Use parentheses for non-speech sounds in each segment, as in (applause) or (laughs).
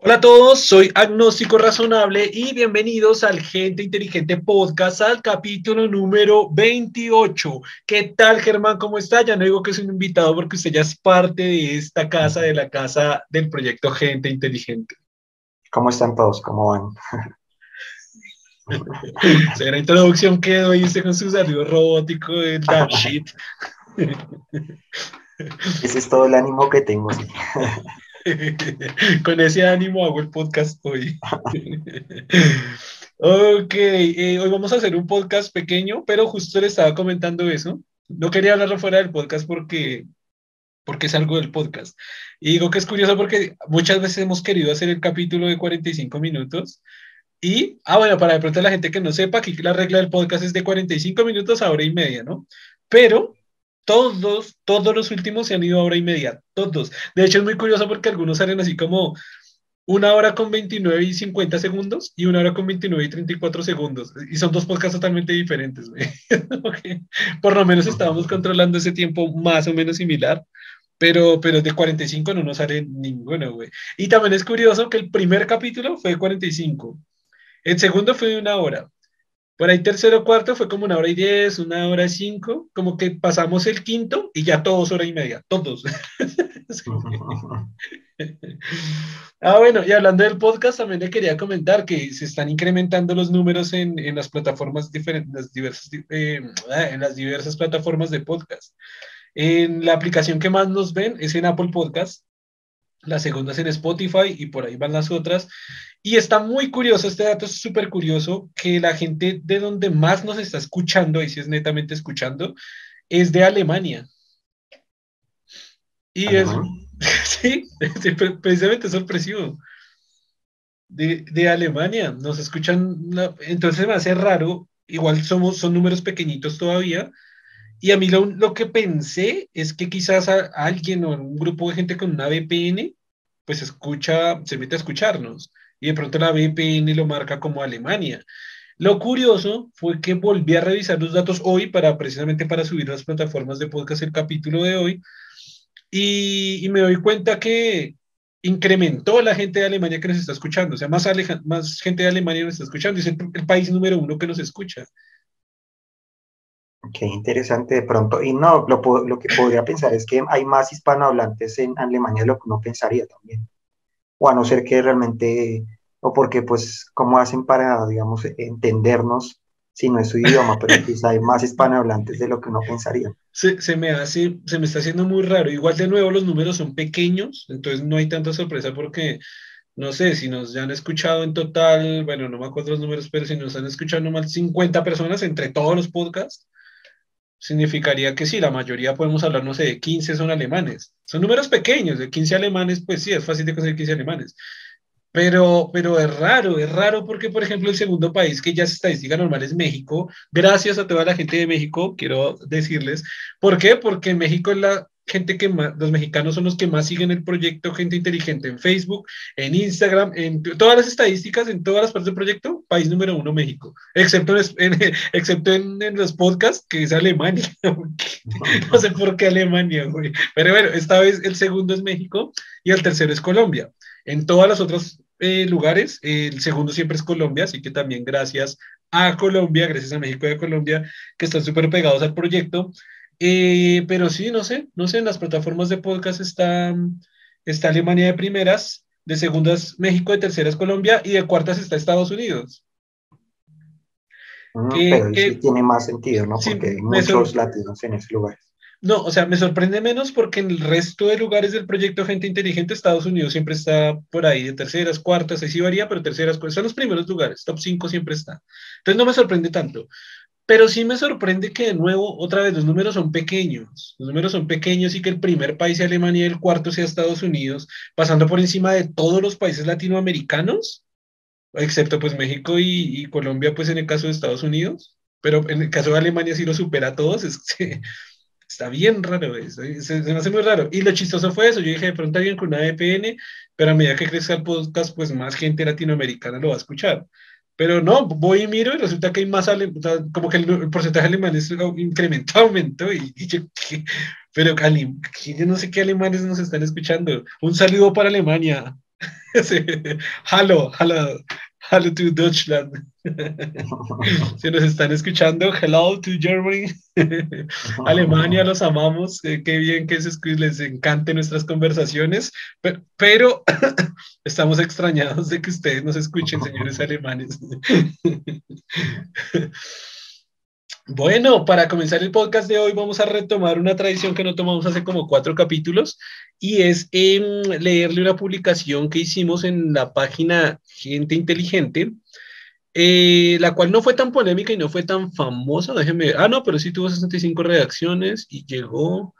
Hola a todos, soy Agnóstico Razonable y bienvenidos al Gente Inteligente Podcast, al capítulo número 28. ¿Qué tal, Germán? ¿Cómo está? Ya no digo que es un invitado porque usted ya es parte de esta casa, de la casa del proyecto Gente Inteligente. ¿Cómo están todos? ¿Cómo van? (laughs) la introducción quedó hice con su saludo robótico de that shit. Ese es todo el ánimo que tengo. Sí. (laughs) (laughs) Con ese ánimo hago el podcast hoy. (laughs) ok, eh, hoy vamos a hacer un podcast pequeño, pero justo le estaba comentando eso. No quería hablarlo fuera del podcast porque, porque es algo del podcast. Y digo que es curioso porque muchas veces hemos querido hacer el capítulo de 45 minutos. Y, ah, bueno, para de pronto la gente que no sepa, que la regla del podcast es de 45 minutos a hora y media, ¿no? Pero todos, todos los últimos se han ido a hora y media, todos. De hecho, es muy curioso porque algunos salen así como una hora con 29 y 50 segundos y una hora con 29 y 34 segundos. Y son dos podcasts totalmente diferentes, (laughs) Por lo menos estábamos controlando ese tiempo más o menos similar. Pero, pero de 45 no nos sale ninguno, güey. Y también es curioso que el primer capítulo fue de 45. El segundo fue de una hora. Por ahí tercero cuarto fue como una hora y diez, una hora y cinco, como que pasamos el quinto y ya todos hora y media, todos. (laughs) ah, bueno, y hablando del podcast, también le quería comentar que se están incrementando los números en, en las plataformas diferentes, las diversas, eh, en las diversas plataformas de podcast. En la aplicación que más nos ven es en Apple Podcast, la segunda es en Spotify y por ahí van las otras. Y está muy curioso, este dato es súper curioso, que la gente de donde más nos está escuchando, y si es netamente escuchando, es de Alemania. Y es, (laughs) sí, precisamente sorpresivo. De, de, Alemania, nos escuchan, entonces me hace raro, igual somos, son números pequeñitos todavía, y a mí lo, lo que pensé es que quizás a, alguien o un grupo de gente con una VPN, pues escucha, se mete a escucharnos y de pronto la VPN lo marca como Alemania. Lo curioso fue que volví a revisar los datos hoy para precisamente para subir las plataformas de podcast el capítulo de hoy y, y me doy cuenta que incrementó la gente de Alemania que nos está escuchando, o sea, más, más gente de Alemania nos está escuchando, es el, el país número uno que nos escucha. Qué interesante de pronto. Y no, lo, lo, que podría pensar es que hay más hispanohablantes en Alemania de lo que uno pensaría también o a no ser que realmente, o porque pues, ¿cómo hacen para, digamos, entendernos si no es su idioma? Pero (laughs) quizá hay más hispanohablantes de lo que uno pensaría. Se, se, me hace, se me está haciendo muy raro. Igual de nuevo los números son pequeños, entonces no hay tanta sorpresa porque, no sé, si nos han escuchado en total, bueno, no me acuerdo los números, pero si nos han escuchado nomás 50 personas entre todos los podcasts, significaría que sí, la mayoría podemos hablar, no sé, de 15 son alemanes. Son números pequeños, de 15 alemanes, pues sí, es fácil de conseguir 15 alemanes. Pero, pero es raro, es raro porque, por ejemplo, el segundo país que ya es estadística normal es México. Gracias a toda la gente de México, quiero decirles. ¿Por qué? Porque México es la gente que más, los mexicanos son los que más siguen el proyecto Gente Inteligente en Facebook, en Instagram, en todas las estadísticas, en todas las partes del proyecto, país número uno México, excepto en, (laughs) excepto en, los podcasts, que es Alemania. (laughs) no sé por qué Alemania, güey. Pero bueno, esta vez el segundo es México y el tercero es Colombia. En todas las otros eh, lugares, el segundo siempre es Colombia, así que también gracias a Colombia, gracias a México y a Colombia, que están súper pegados al proyecto. Eh, pero sí, no sé, no sé, en las plataformas de podcast está, está Alemania de primeras, de segundas México, de terceras Colombia y de cuartas está Estados Unidos. Mm, pero sí tiene más sentido, ¿no? Porque hay muchos latinos en ese lugar. No, o sea, me sorprende menos porque en el resto de lugares del proyecto Gente Inteligente, Estados Unidos siempre está por ahí, de terceras, cuartas, ahí sí varía, pero terceras, son los primeros lugares, top 5 siempre está. Entonces no me sorprende tanto. Pero sí me sorprende que de nuevo, otra vez, los números son pequeños. Los números son pequeños y que el primer país sea Alemania y el cuarto sea Estados Unidos, pasando por encima de todos los países latinoamericanos, excepto pues México y, Colombia, pues en el caso de Estados Unidos. Pero en el caso de Alemania sí lo supera a todos. (laughs) Está bien raro eso. Se, me hace muy raro. Y lo chistoso fue eso. Yo dije, de pronto alguien con una VPN, pero a medida que crezca el podcast, pues más gente latinoamericana lo va a escuchar. Pero no, voy y miro y resulta que hay más, como que el, porcentaje alemán es incrementado, (laughs) aumentó. Y, yo, pero yo no sé qué alemanes nos están escuchando. Un saludo para Alemania. (laughs) Sí. Hallo, hallo to Deutschland. (laughs) Si nos están escuchando, hello to Germany. (laughs) Alemania, los amamos. Eh, qué bien que les encanten nuestras conversaciones. Pero, pero (coughs) estamos extrañados de que ustedes nos escuchen, señores alemanes. (laughs) Bueno, para comenzar el podcast de hoy vamos a retomar una tradición que no tomamos hace como cuatro capítulos y es em, leerle una publicación que hicimos en la página Gente Inteligente, eh, la cual no fue tan polémica y no fue tan famosa, déjenme ver. Ah, no, pero sí tuvo 65 reacciones y llegó...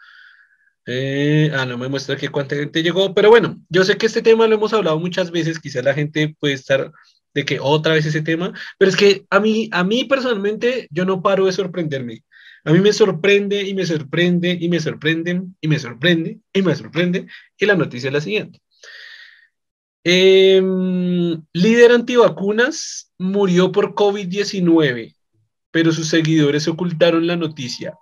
Eh, ah, no me muestra que cuánta gente llegó, pero bueno, yo sé que este tema lo hemos hablado muchas veces, quizás la gente puede estar de que otra vez ese tema, pero es que a mí, a mí personalmente yo no paro de sorprenderme. A mí me sorprende y me sorprende y me sorprenden y me sorprende y me sorprende. Y la noticia es la siguiente. Em, líder antivacunas murió por COVID-19, pero sus seguidores ocultaron la noticia.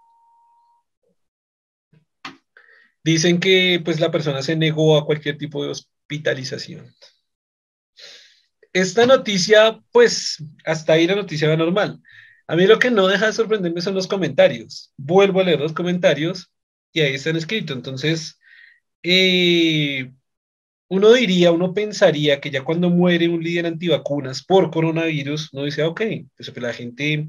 Dicen que pues la persona se negó a cualquier tipo de hospitalización. Esta noticia, pues, hasta ahí la noticia va normal. A mí lo que no deja de sorprenderme son los comentarios. Vuelvo a leer los comentarios y ahí están escritos. Entonces, eh, uno diría, uno pensaría que ya cuando muere un líder antivacunas por coronavirus, uno dice, ok, pues la gente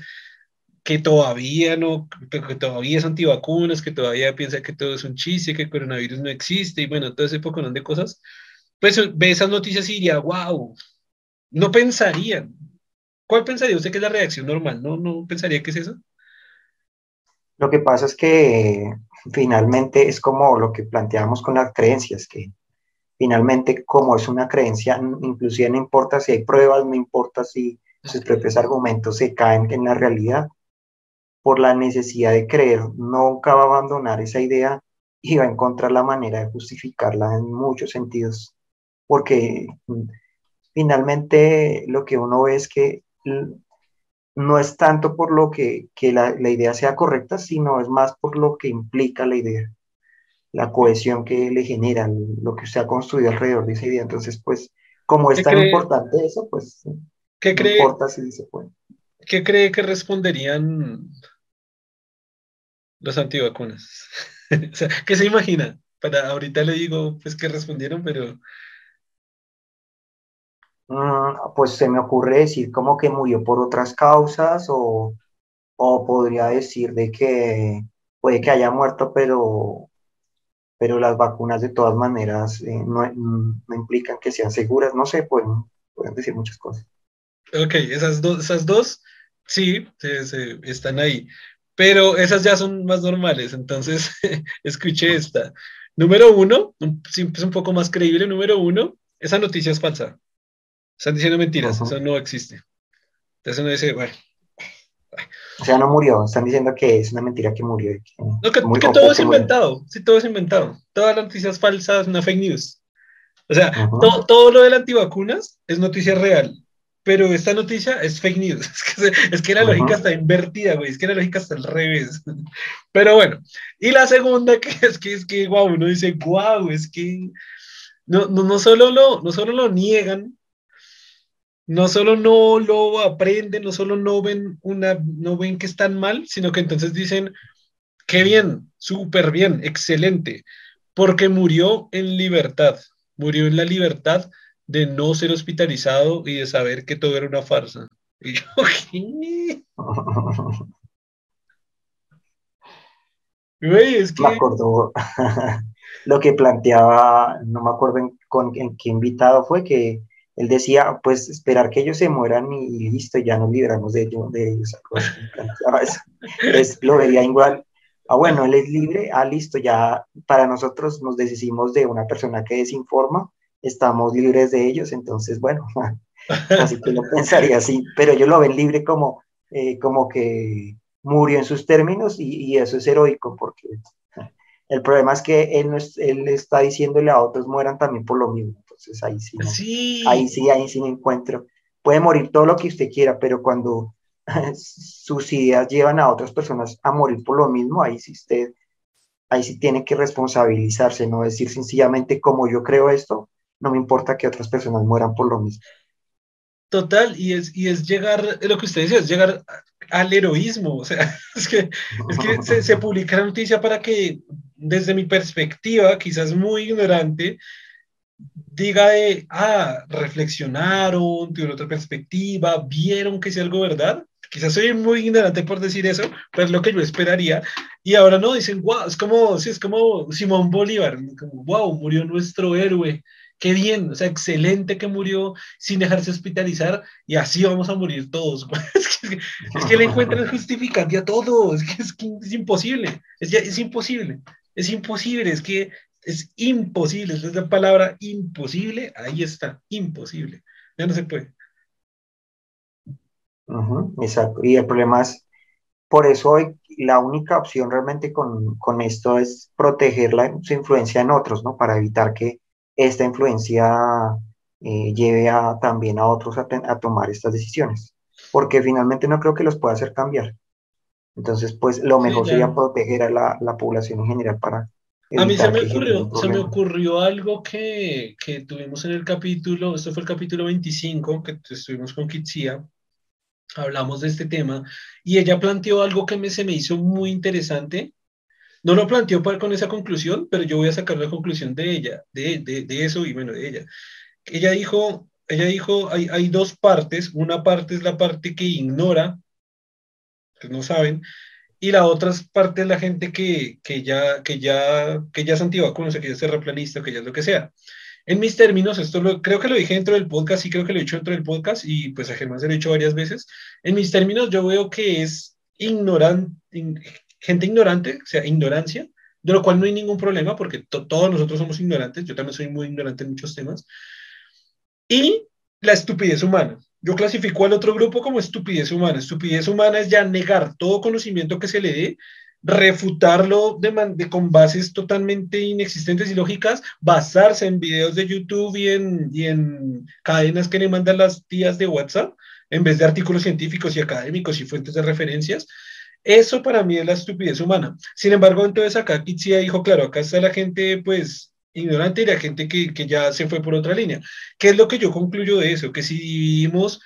que todavía no, que todavía es antivacunas, que todavía piensa que todo es un chiste, que el coronavirus no existe, y bueno, todo ese poco de cosas, pues ve esas noticias y diría, wow, no pensarían. ¿Cuál pensaría usted que es la reacción normal? ¿No, no pensaría que es eso? Lo que pasa es que finalmente es como lo que planteamos con las creencias, que finalmente como es una creencia, inclusive no importa si hay pruebas, no importa si sus propios argumentos se caen en la realidad, por la necesidad de creer, nunca va a abandonar esa idea y va a encontrar la manera de justificarla en muchos sentidos, porque finalmente lo que uno ve es que no es tanto por lo que, la, idea sea correcta, sino es más por lo que implica la idea, la cohesión que le genera, lo que se ha construido alrededor de esa idea. Entonces, pues, como es tan importante eso, pues, ¿qué no importa si se puede. ¿Qué cree que responderían los antivacunas? (laughs) o sea, ¿qué se imagina? Para ahorita le digo, pues, que respondieron, pero pues se me ocurre decir como que murió por otras causas o, podría decir de que puede que haya muerto, pero, pero las vacunas de todas maneras eh, no, implican que sean seguras, no sé, pueden, pueden decir muchas cosas. Ok, esas, dos esas dos sí, están ahí, pero esas ya son más normales, entonces (laughs) escuché esta. Número uno, es un poco más creíble, número uno, esa noticia es falsa. Están diciendo mentiras, eso no existe. Entonces uno dice, bueno. O sea, no murió, están diciendo que es una mentira que murió. no, que, todo es inventado, sí, todo es inventado. Todas las noticias falsas, una fake news. O sea, todo lo de las antivacunas es noticia real, pero esta noticia es fake news. (laughs) Es que, la lógica está invertida, güey, es que la lógica está al revés. (laughs) Pero bueno, y la segunda (laughs) que es que es que, wow, uno dice, wow, es que no, no, no, solo lo, no solo lo niegan, no solo no lo aprenden, no solo no ven, una, no ven que están mal, sino que entonces dicen, qué bien, súper bien, excelente, porque murió en libertad, murió en la libertad de no ser hospitalizado y de saber que todo era una farsa. (laughs) Y yo, ¿qué? es que... Me acuerdo (laughs) lo que planteaba, no me acuerdo con en qué invitado fue, que él decía, pues esperar que ellos se mueran y, listo, ya nos libramos de, ellos. De ellos (laughs) es, lo vería igual. Ah, bueno, él es libre, ah, listo, ya para nosotros nos deshicimos de una persona que desinforma, estamos libres de ellos, entonces, bueno, (laughs) así que lo pensaría así, pero ellos lo ven libre como, eh, como que murió en sus términos y, eso es heroico, porque el problema es que él, no él está diciéndole a otros mueran también por lo mismo. Entonces ahí sí, ahí sí, ahí sí me encuentro. Puede morir todo lo que usted quiera, pero cuando (laughs) sus ideas llevan a otras personas a morir por lo mismo, ahí sí usted, ahí sí tiene que responsabilizarse, no decir sencillamente como yo creo esto, no me importa que otras personas mueran por lo mismo. Total, y es, y es llegar, lo que usted dice, es llegar al heroísmo, o sea, (laughs) es que, es que se, se, publica la noticia para que, desde mi perspectiva, quizás muy ignorante, diga de, ah, reflexionaron, tuvieron otra perspectiva, vieron que es algo verdad. Quizás soy muy ignorante por decir eso, pero es lo que yo esperaría. Y ahora no, dicen, wow, es como, sí, es como Simón Bolívar, como, wow, murió nuestro héroe, qué bien, o sea, excelente que murió sin dejarse hospitalizar y así vamos a morir todos. (laughs) es, que, es le encuentran justificante a todo, es es, que es imposible, es, es imposible, es imposible, es que es imposible, es la palabra imposible, ahí está, imposible. Ya no se puede. exacto. Y el problema es, por eso hoy la única opción realmente con, con esto es proteger la, su influencia en otros, ¿no? Para evitar que esta influencia eh, lleve a, también a otros a, a, tomar estas decisiones. Porque finalmente no creo que los pueda hacer cambiar. Entonces, pues lo mejor sí, sería proteger a la, la población en general para, a mí se me ocurrió, se me ocurrió algo que, que, tuvimos en el capítulo, esto fue el capítulo 25, que estuvimos con Kitsia, hablamos de este tema, y ella planteó algo que me, se me hizo muy interesante. No lo planteó para, con esa conclusión, pero yo voy a sacar la conclusión de ella, de, de, de eso y bueno, de ella. Ella dijo, ella dijo, hay, hay dos partes, una parte es la parte que ignora, que no saben, y la otra parte es la gente que, que, ya, que, ya, que ya es antivacunas, que ya es terraplanista, que ya es lo que sea. En mis términos, esto lo, creo que lo dije dentro del podcast, y creo que lo he dicho dentro del podcast, y pues a Germán se lo he dicho varias veces. En mis términos, yo veo que es ignorante, gente ignorante, o sea, ignorancia, de lo cual no hay ningún problema, porque todos nosotros somos ignorantes, yo también soy muy ignorante en muchos temas, y la estupidez humana. Yo clasifico al otro grupo como estupidez humana. Estupidez humana es ya negar todo conocimiento que se le dé, refutarlo con bases totalmente inexistentes y lógicas, basarse en videos de YouTube y en, y en cadenas que le mandan las tías de WhatsApp, en vez de artículos científicos y académicos y fuentes de referencias. Eso para mí es la estupidez humana. Sin embargo, entonces acá Kitsia dijo, claro, acá está la gente pues ignorante y la gente que, que, ya se fue por otra línea. ¿Qué es lo que yo concluyo de eso? Que si dividimos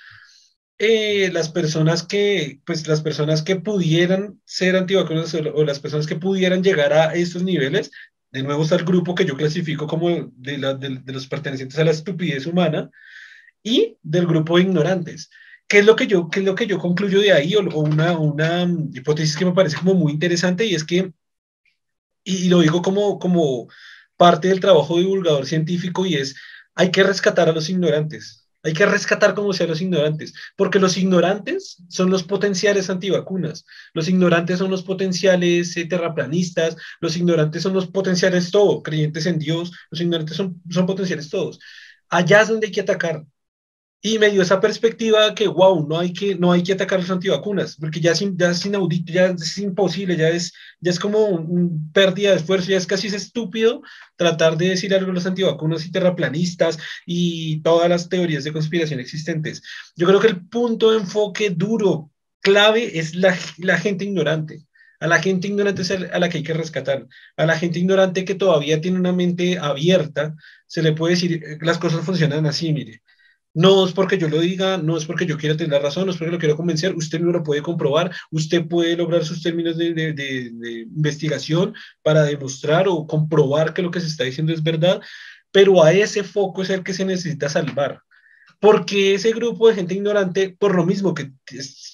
eh, las personas que, pues las personas que pudieran ser antivacunas o, o, las personas que pudieran llegar a estos niveles, de nuevo está el grupo que yo clasifico como de, los pertenecientes a la estupidez humana y del grupo ignorantes. ¿Qué es lo que yo, qué es lo que yo concluyo de ahí? O una, una hipótesis que me parece como muy interesante y es que, y, y lo digo como, como parte del trabajo divulgador científico y es, hay que rescatar a los ignorantes, hay que rescatar como sea a los ignorantes, porque los ignorantes son los potenciales antivacunas, los ignorantes son los potenciales eh, terraplanistas, los ignorantes son los potenciales todo, creyentes en Dios, los ignorantes son, son potenciales todos. Allá es donde hay que atacar, y me dio esa perspectiva que, wow, no hay que, no hay que atacar los antivacunas, porque ya es, ya es inaudito, ya es imposible, ya es, ya es como un pérdida de esfuerzo, ya es casi es estúpido tratar de decir algo a los antivacunas y terraplanistas y todas las teorías de conspiración existentes. Yo creo que el punto de enfoque duro, clave, es la, la gente ignorante. A la gente ignorante es a la que hay que rescatar. A la gente ignorante que todavía tiene una mente abierta, se le puede decir, eh, las cosas funcionan así, mire no es porque yo lo diga, no es porque yo quiera tener razón, no es porque lo quiero convencer, usted no lo puede comprobar, usted puede lograr sus términos de, investigación para demostrar o comprobar que lo que se está diciendo es verdad, pero a ese foco es el que se necesita salvar. Porque ese grupo de gente ignorante, por lo mismo que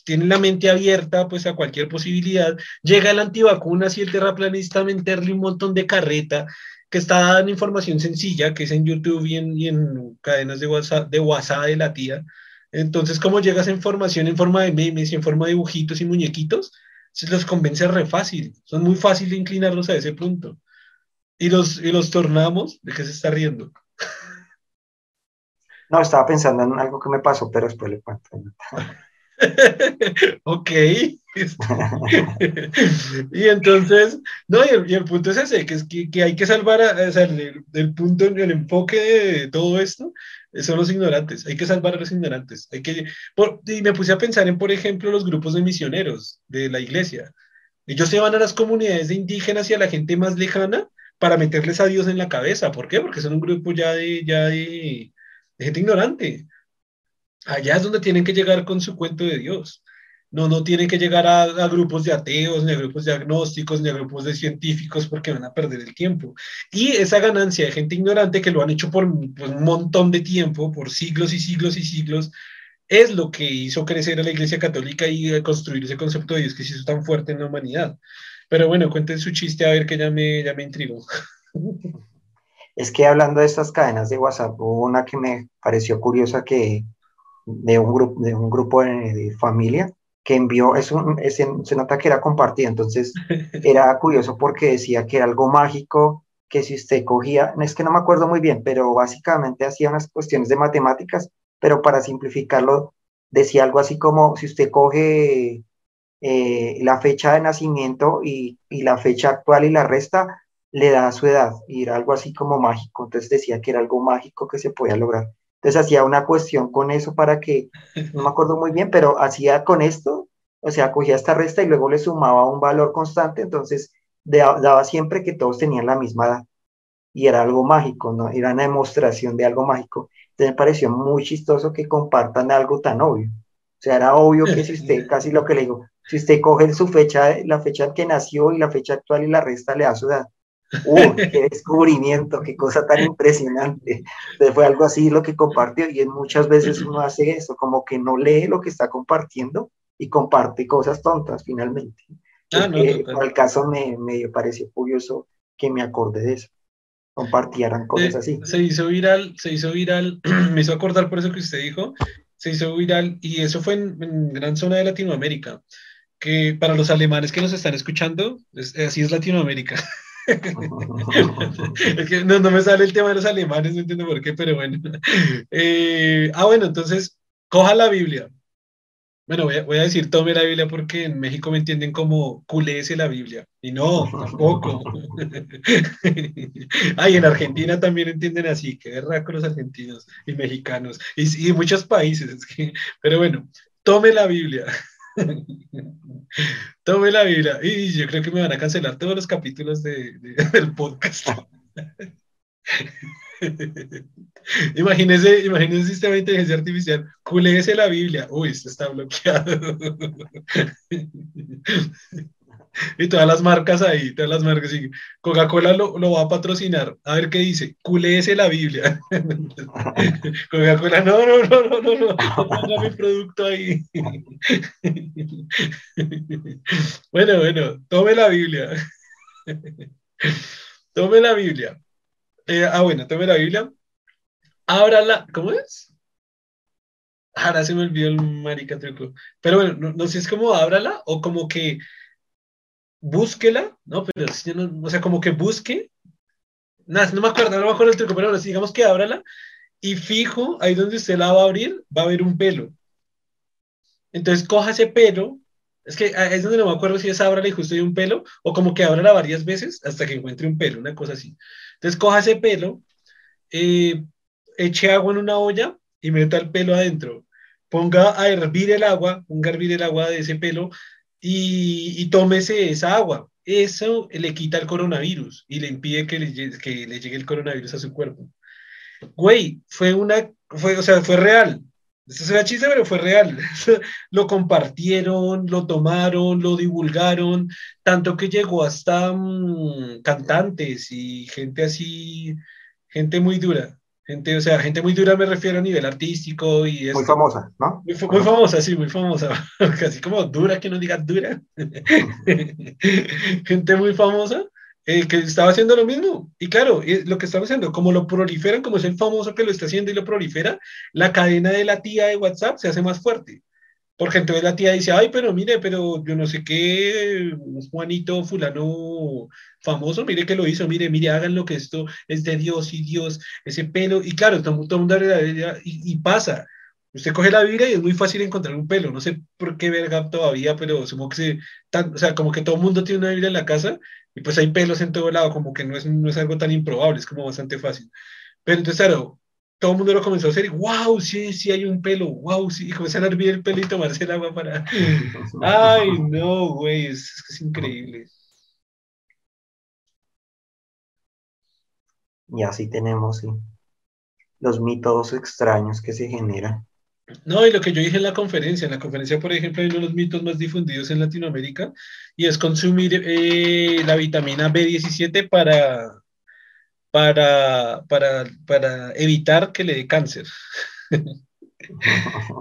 tiene la mente abierta pues a cualquier posibilidad, llega el antivacunas y el terraplanista a meterle un montón de carreta que está en información sencilla, que es en YouTube y en, y en cadenas de WhatsApp, de WhatsApp de la tía. Entonces, ¿cómo llega esa información en forma de memes y en forma de dibujitos y muñequitos? Se los convence re fácil. Son muy fácil de inclinarlos a ese punto. Y los, y los tornamos, ¿de qué se está riendo? No, estaba pensando en algo que me pasó, pero después le cuento. (laughs) (laughs) ok. (laughs) y entonces, no, y el, y el, punto es ese, que es que, que hay que salvar, a, o sea, el, el, punto, el enfoque de todo esto son los ignorantes, hay que salvar a los ignorantes. Hay que, por, y me puse a pensar en, por ejemplo, los grupos de misioneros de la iglesia. Ellos se van a las comunidades de indígenas y a la gente más lejana para meterles a Dios en la cabeza. ¿Por qué? Porque son un grupo ya de, ya de, gente ignorante. Allá es donde tienen que llegar con su cuento de Dios. No, no tienen que llegar a, grupos de ateos, ni a grupos de agnósticos, ni a grupos de científicos, porque van a perder el tiempo. Y esa ganancia de gente ignorante que lo han hecho por pues, un montón de tiempo, por siglos y siglos y siglos, es lo que hizo crecer a la Iglesia Católica y construir ese concepto de Dios que se hizo tan fuerte en la humanidad. Pero bueno, cuenten su chiste a ver que ya me, ya me intrigó. Es que hablando de estas cadenas de WhatsApp, hubo una que me pareció curiosa que de un grupo de, un grupo de, familia que envió, es un, se nota que era compartida, entonces (laughs) era curioso porque decía que era algo mágico, que si usted cogía, es que no me acuerdo muy bien, pero básicamente hacía unas cuestiones de matemáticas, pero para simplificarlo, decía algo así como si usted coge eh, la fecha de nacimiento y, la fecha actual y la resta, le da su edad y era algo así como mágico. Entonces decía que era algo mágico que se podía lograr. Entonces hacía una cuestión con eso para que, no me acuerdo muy bien, pero hacía con esto, o sea, cogía esta resta y luego le sumaba un valor constante, entonces daba siempre que todos tenían la misma edad. Y era algo mágico, ¿no? Era una demostración de algo mágico. Entonces me pareció muy chistoso que compartan algo tan obvio. O sea, era obvio que si usted, (laughs) casi lo que le digo, si usted coge su fecha, la fecha en que nació y la fecha actual y la resta, le da su edad. ¡Uh, qué descubrimiento! ¡Qué cosa tan impresionante! Entonces fue algo así lo que compartió y muchas veces uno hace eso, como que no lee lo que está compartiendo y comparte cosas tontas finalmente. Ah, no, el caso me, me pareció curioso que me acordé de eso compartieran cosas así. Se hizo viral, se hizo viral, (clears throat) me hizo acordar por eso que usted dijo, se hizo viral y eso fue en, en gran zona de Latinoamérica que para los alemanes que nos están escuchando, así es Latinoamérica. (laughs) no, no, me sale el tema de los alemanes, no entiendo por qué, pero bueno. Eh, ah, bueno, entonces, coja la Biblia. Bueno, voy a, decir tome la Biblia porque en México me entienden como culéese la Biblia. Y no, tampoco. (laughs) Ay, en Argentina también entienden así, qué con los argentinos y mexicanos y, y muchos países. pero bueno, tome la Biblia. (laughs) Tome la Biblia. Y yo creo que me van a cancelar todos los capítulos de, (laughs) del podcast. (laughs) imagínese, imagínese un sistema de inteligencia artificial. Culéese la Biblia. Uy, esto está bloqueado. (laughs) y todas las marcas ahí, todas las marcas. Coca-Cola lo, lo, va a patrocinar. A ver qué dice. Culéese la Biblia. (laughs) Coca-Cola, no, no, no, no, no, no. Ponga mi producto ahí. (laughs) bueno, bueno, tome la Biblia. tome la Biblia. Eh, ah, bueno, tome la Biblia. Ábrala. ¿Cómo es? Ahora se me olvidó el marica truco. Pero bueno, no, no sé es como ábrala o como que búsquela, ¿no? Pero si no, o sea, como que busque, nada, no me acuerdo, no me acuerdo el truco, pero digamos que ábrala y fijo, ahí donde usted la va a abrir, va a haber un pelo. Entonces coja ese pelo, es que ah, es donde no me acuerdo si es ábrala y justo hay un pelo, o como que ábrala varias veces hasta que encuentre un pelo, una cosa así. Entonces coja ese pelo, eh, eche agua en una olla y meta el pelo adentro. Ponga a hervir el agua, ponga a hervir el agua de ese pelo y, tómese esa agua. Eso le quita el coronavirus y le impide que le, que le llegue el coronavirus a su cuerpo. Güey, fue una, fue, o sea, fue real. Esto será chiste, pero fue real. (laughs) lo compartieron, lo tomaron, lo divulgaron, tanto que llegó hasta mm, cantantes y gente así, gente muy dura. Gente, o sea, gente muy dura me refiero a nivel artístico y... muy famosa, ¿no? Muy, famosa, sí, muy famosa. (laughs) Casi como dura, que no diga dura. (laughs) gente muy famosa eh, que estaba haciendo lo mismo. Y claro, lo que estaba haciendo, como lo proliferan, como es el famoso que lo está haciendo y lo prolifera, la cadena de la tía de WhatsApp se hace más fuerte. Porque entonces la tía dice, ay, pero mire, pero yo no sé qué, Juanito fulano famoso, mire que lo hizo, mire, mire, hagan lo que esto es de Dios y Dios, ese pelo, y claro, todo, el mundo y, y pasa. Usted coge la Biblia y es muy fácil encontrar un pelo, no sé por qué verga todavía, pero supongo que se, o sea, como que todo el mundo tiene una Biblia en la casa y pues hay pelos en todo lado, como que no es, no es algo tan improbable, es como bastante fácil. Pero entonces, claro, todo el mundo lo comenzó a hacer y wow, sí, sí hay un pelo, wow, sí, y comenzaron a hervir el pelo y tomarse el agua para... (laughs) Ay, no, güey, es, es increíble. Y así tenemos los mitos extraños que se generan. No, y lo que yo dije en la conferencia, en la conferencia, por ejemplo, hay uno de los mitos más difundidos en Latinoamérica y es consumir eh, la vitamina B17 para, para, para, para evitar que le dé cáncer. (laughs)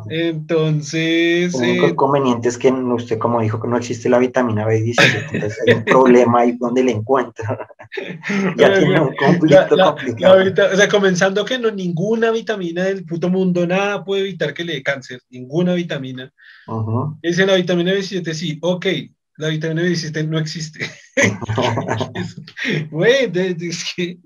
Entonces. El único eh, inconveniente es que usted, como dijo, que no existe la vitamina B17, entonces hay un problema ahí donde le encuentra. (laughs) ya tiene un conflicto complicado. o sea, comenzando que no, ninguna vitamina del puto mundo, nada puede evitar que le dé cáncer, ninguna vitamina. Dice la vitamina B17, sí, ok, la vitamina B17 no existe. (laughs) (laughs) Güey, es que...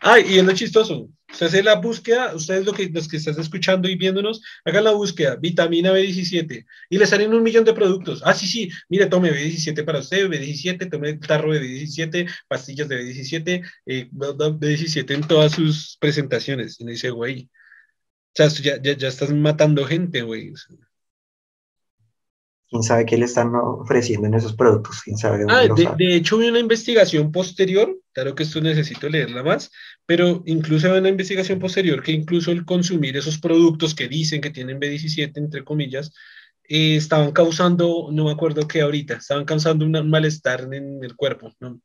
Ay, y es lo chistoso. Usted hace la búsqueda, ustedes los que están escuchando y viéndonos, hagan la búsqueda, vitamina B17, y le salen un millón de productos. Ah, sí, sí, mire, tome B17 para usted, B17, tome tarro de B17, pastillas de B17, eh, B17 en todas sus presentaciones. Y me dice, güey, o sea, ya, ya, ya estás matando gente, güey quién sabe qué le están ofreciendo en esos productos, quién sabe ah, de, hecho, hubo una investigación posterior, claro que esto necesito leerla más, pero incluso hay una investigación posterior que incluso el consumir esos productos que dicen que tienen B17, entre comillas, eh, estaban causando, no me acuerdo qué ahorita, estaban causando un malestar en el cuerpo, ¿no?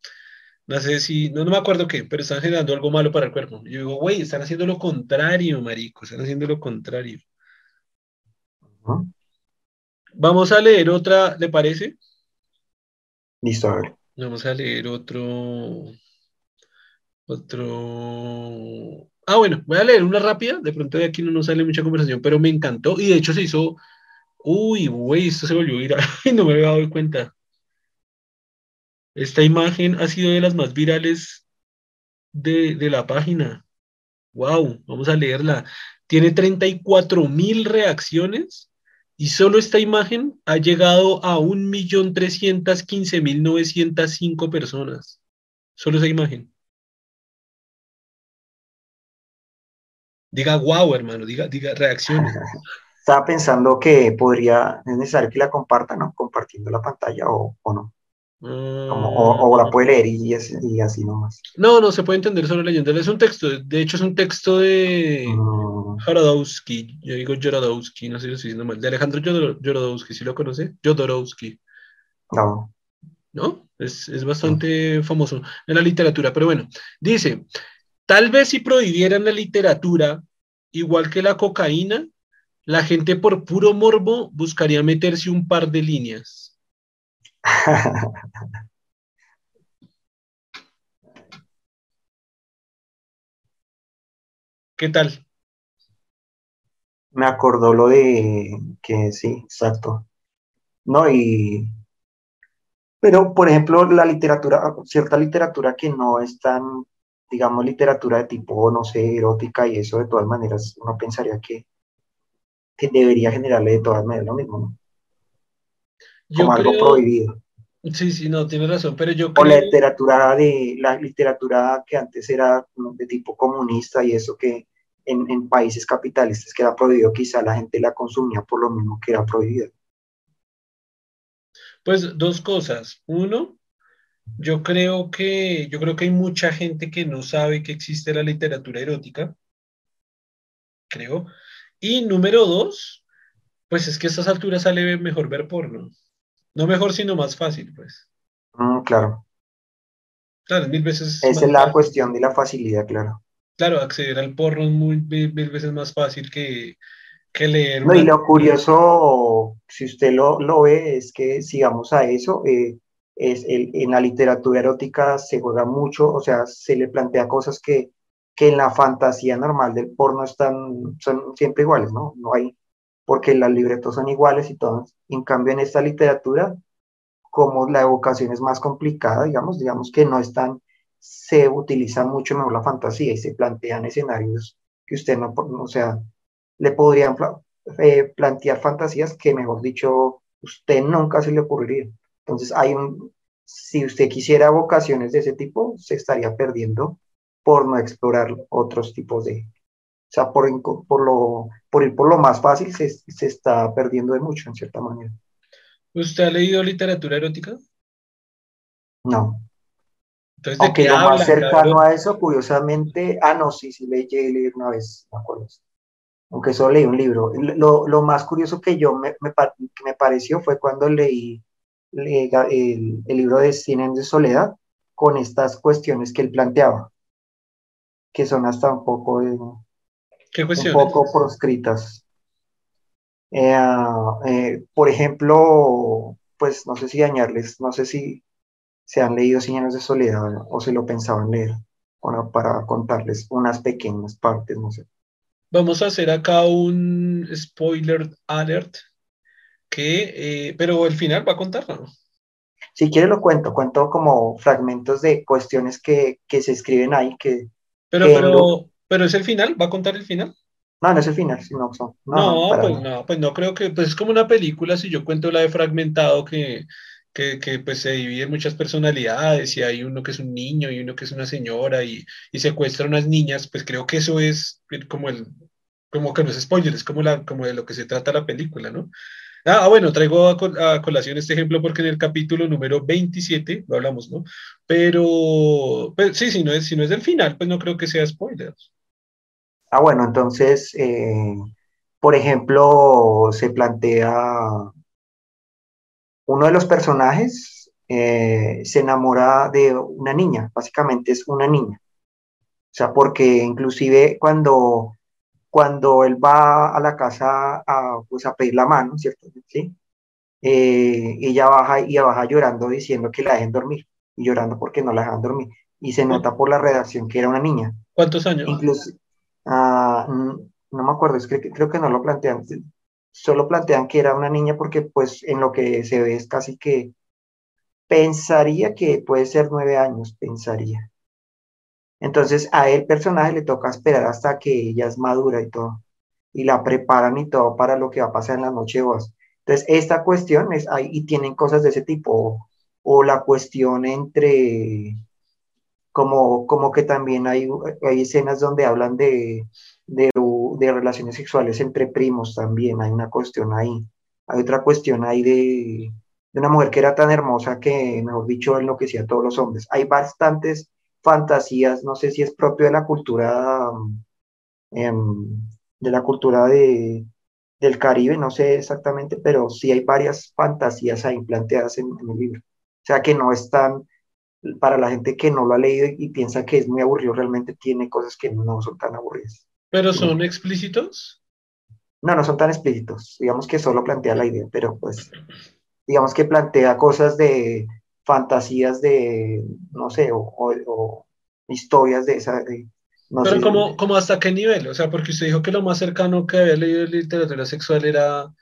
No sé si, no, no me acuerdo qué, pero están generando algo malo para el cuerpo. Yo digo, güey, están haciendo lo contrario, marico, están haciendo lo contrario. Vamos a leer otra, ¿le parece? Listo, a ver. Vamos a leer otro. Otro. Ah, bueno, voy a leer una rápida. De pronto de aquí no nos sale mucha conversación, pero me encantó. Y de hecho se hizo. Uy, güey, esto se volvió viral. (laughs) no me había dado cuenta. Esta imagen ha sido de las más virales de, de la página. Wow, vamos a leerla. Tiene 34 mil reacciones y solo esta imagen ha llegado a 1.315.905 personas. Solo esa imagen. Diga wow, hermano, diga, diga reacción. (laughs) Estaba pensando que podría, es necesario que la compartan, ¿no? Compartiendo la pantalla o, no. O, la puede leer y, y, así nomás. No, no, se puede entender solo leyendo. Es un texto, de hecho es un texto de, mm. Jorodowski, yo digo Jorodowski, no sé si lo estoy diciendo mal, de Alejandro Jorodowski, ¿sí lo conoce? Jodorowsky. No. ¿No? Es, bastante famoso en la literatura, pero bueno, dice, tal vez si prohibieran la literatura, igual que la cocaína, la gente por puro morbo buscaría meterse un par de líneas. (laughs) ¿Qué tal? me acordó lo de que sí, exacto. No, y. Pero, por ejemplo, la literatura, cierta literatura que no es tan, digamos, literatura de tipo, no sé, erótica y eso, de todas maneras, uno pensaría que, que debería generarle de todas maneras lo mismo, ¿no? Como algo prohibido. Sí, sí, no, tiene razón, pero yo creo... O la literatura de, la literatura que antes era de tipo comunista y eso que en, países capitalistas que era prohibido, quizá la gente la consumía por lo mismo que era prohibido. Pues dos cosas. Uno, yo creo que yo creo que hay mucha gente que no sabe que existe la literatura erótica. Creo. Y número dos, pues es que a estas alturas sale mejor ver porno. No mejor, sino más fácil, pues. Mm, claro. Claro, mil veces. Esa es la cuestión de la facilidad, claro claro, acceder al porno es muy, mil, veces más fácil que, leer. No, y lo curioso, si usted lo, ve, es que sigamos a eso, eh, es el, en la literatura erótica se juega mucho, o sea, se le plantea cosas que, que en la fantasía normal del porno están, son siempre iguales, ¿no? No hay, porque las libretos son iguales y todos. En cambio, en esta literatura, como la evocación es más complicada, digamos, digamos que no están se utiliza mucho mejor la fantasía y se plantean escenarios que usted no, o sea, le podrían eh, plantear fantasías que, mejor dicho, usted nunca se le ocurriría. Entonces, hay un, si usted quisiera vocaciones de ese tipo, se estaría perdiendo por no explorar otros tipos de, sea, por, por, lo, por ir por lo más fácil, se, se está perdiendo de mucho, en cierta manera. ¿Usted ha leído literatura erótica? No. Entonces, ¿de Aunque lo más cercano a eso, curiosamente, ah, no, sí, sí, leí, leí una vez, me acuerdo. Aunque solo leí un libro. Lo, lo más curioso que yo me, me, me pareció fue cuando leí le- el, el libro de años de soledad con estas cuestiones que él planteaba, que son hasta un poco, eh, ¿Qué un poco proscritas. Eh, eh, por ejemplo, pues no sé si dañarles, no sé si se han leído años de soledad o se lo pensaban leer, bueno, para contarles unas pequeñas partes, no sé. Vamos a hacer acá un spoiler alert, que, eh, pero el final va a contar, ¿no? Si quiere lo cuento, cuento como fragmentos de cuestiones que, que se escriben ahí, que, Pero, lo- pero, es el final, ¿va a contar el final? no, no es el final, sino no, no, No, pues no, pues no creo que, pues es como una película, si yo cuento la de Fragmentado, que, que, que pues se divide en muchas personalidades, y hay uno que es un niño y uno que es una señora, y, y secuestra a unas niñas, pues creo que eso es como el, como que no es spoiler, es como la, como de lo que se trata la película, ¿no? Ah, bueno, traigo a, col- a colación este ejemplo porque en el capítulo número 27 lo hablamos, ¿no? Pero, pues, sí, si no es, si no es del final, pues no creo que sea spoiler. Ah, bueno, entonces, eh, por ejemplo, se plantea uno de los personajes eh, se enamora de una niña, básicamente es una niña. O sea, porque inclusive cuando, cuando él va a la casa a, pues, a pedir la mano, ¿cierto? ¿Sí? Eh, ella baja y baja llorando diciendo que la dejen dormir y llorando porque no la dejan dormir. Y se nota por la redacción que era una niña. ¿Cuántos años? Incluso, ah, no me acuerdo, es que creo que no lo plantean, solo plantean que era una niña porque pues en lo que se ve es casi que pensaría que puede ser nueve años, pensaría. Entonces a el personaje le toca esperar hasta que ella es madura y todo, y la preparan y todo para lo que va a pasar en la noche de bodas. Entonces esta cuestión es ahí y tienen cosas de ese tipo, o, o la cuestión entre como, como que también hay, hay escenas donde hablan de, de, de, relaciones sexuales entre primos también, hay una cuestión ahí. Hay otra cuestión ahí de, de una mujer que era tan hermosa que, mejor dicho, enloquecía a todos los hombres. Hay bastantes fantasías, no sé si es propio de la cultura, eh, de la cultura de, del Caribe, no sé exactamente, pero sí hay varias fantasías ahí planteadas en, en el libro. O sea que no están para la gente que no lo ha leído y piensa que es muy aburrido, realmente tiene cosas que no son tan aburridas. ¿Pero son explícitos? No, no son tan explícitos. Digamos que solo plantea la idea, pero pues, digamos que plantea cosas de fantasías de, no sé, o, o, o historias de esa. De, no pero sé, como, como hasta qué nivel, o sea, porque usted dijo que lo más cercano que había leído de literatura sexual era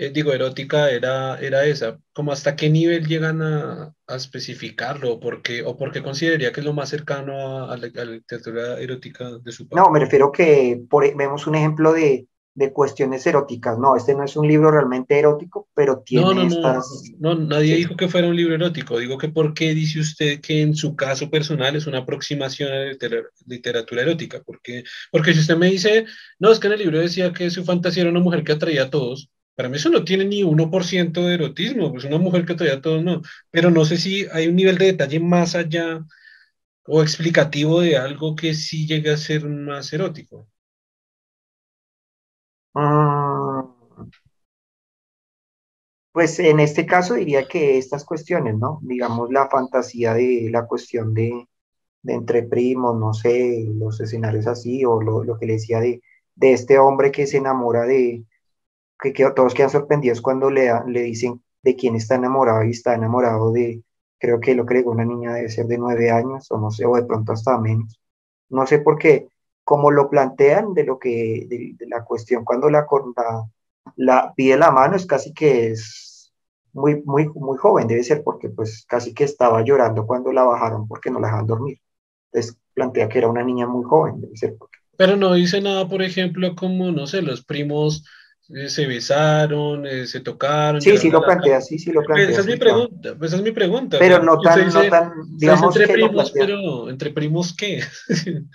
eh, digo, erótica era, era esa. ¿Cómo hasta qué nivel llegan a, a especificarlo? ¿O por, qué, ¿O por qué consideraría que es lo más cercano a, a, la, a la, literatura erótica de su parte? No, me refiero que por, vemos un ejemplo de, de, cuestiones eróticas. No, este no es un libro realmente erótico, pero tiene no, no, estas... No, no, nadie sí. dijo que fuera un libro erótico. Digo que por qué dice usted que en su caso personal es una aproximación a la literatura, literatura erótica. Porque, porque si usted me dice, no, es que en el libro decía que su fantasía era una mujer que atraía a todos, para mí eso no tiene ni 1% de erotismo, pues una mujer que todavía todos no. Pero no sé si hay un nivel de detalle más allá o explicativo de algo que sí llegue a ser más erótico. Mm, pues en este caso diría que estas cuestiones, ¿no? Digamos la fantasía de la cuestión de, entre primos, no sé, los escenarios así, o lo, que le decía de, este hombre que se enamora de, que, todos quedan sorprendidos cuando le, dicen de quién está enamorado y está enamorado de, creo que lo que una niña debe ser de nueve años o no sé, o de pronto hasta menos. No sé por qué, como lo plantean de lo que, de, de la cuestión cuando la, la, la, pide la mano es casi que es muy, muy, muy joven, debe ser porque pues casi que estaba llorando cuando la bajaron porque no la dejaban dormir. Entonces plantea que era una niña muy joven, debe ser porque... Pero no dice nada, por ejemplo, como, no sé, los primos eh, se besaron, eh, se tocaron. Sí, sí lo plantea, sí, sí lo plantea. Esa es mi pregunta, claro. esa es mi pregunta. Pero no tan, no tan, digamos entre que primos, pero ¿entre primos qué? (laughs)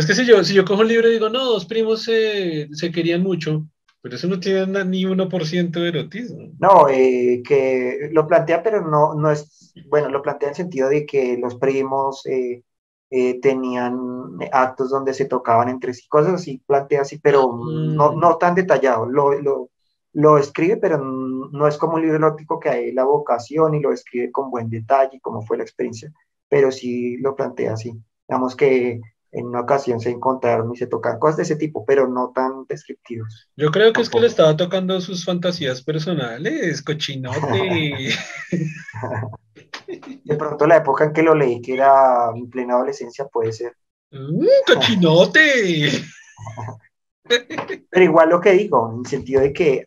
es que si yo, si yo cojo un libro y digo, no, dos primos se, se querían mucho, Pero eso no tiene ni 1% de erotismo. No, eh, que lo plantea, pero no, no es, bueno, lo plantea en el sentido de que los primos eh, eh, tenían actos donde se tocaban entre sí, cosas así, plantea así, pero no, mm. no tan detallado. Lo, lo, lo, escribe, pero no es como un libro erótico que hay la vocación y lo escribe con buen detalle, como fue la experiencia, pero sí lo plantea así. Digamos que en una ocasión se encontraron y se tocan cosas de ese tipo, pero no tan descriptivos. Yo creo que es que le estaba tocando sus fantasías personales, cochinote. (laughs) de pronto la época en que lo leí, que era en plena adolescencia, puede ser. Mm, ¡Cochinote! (laughs) pero igual lo que digo, en el sentido de que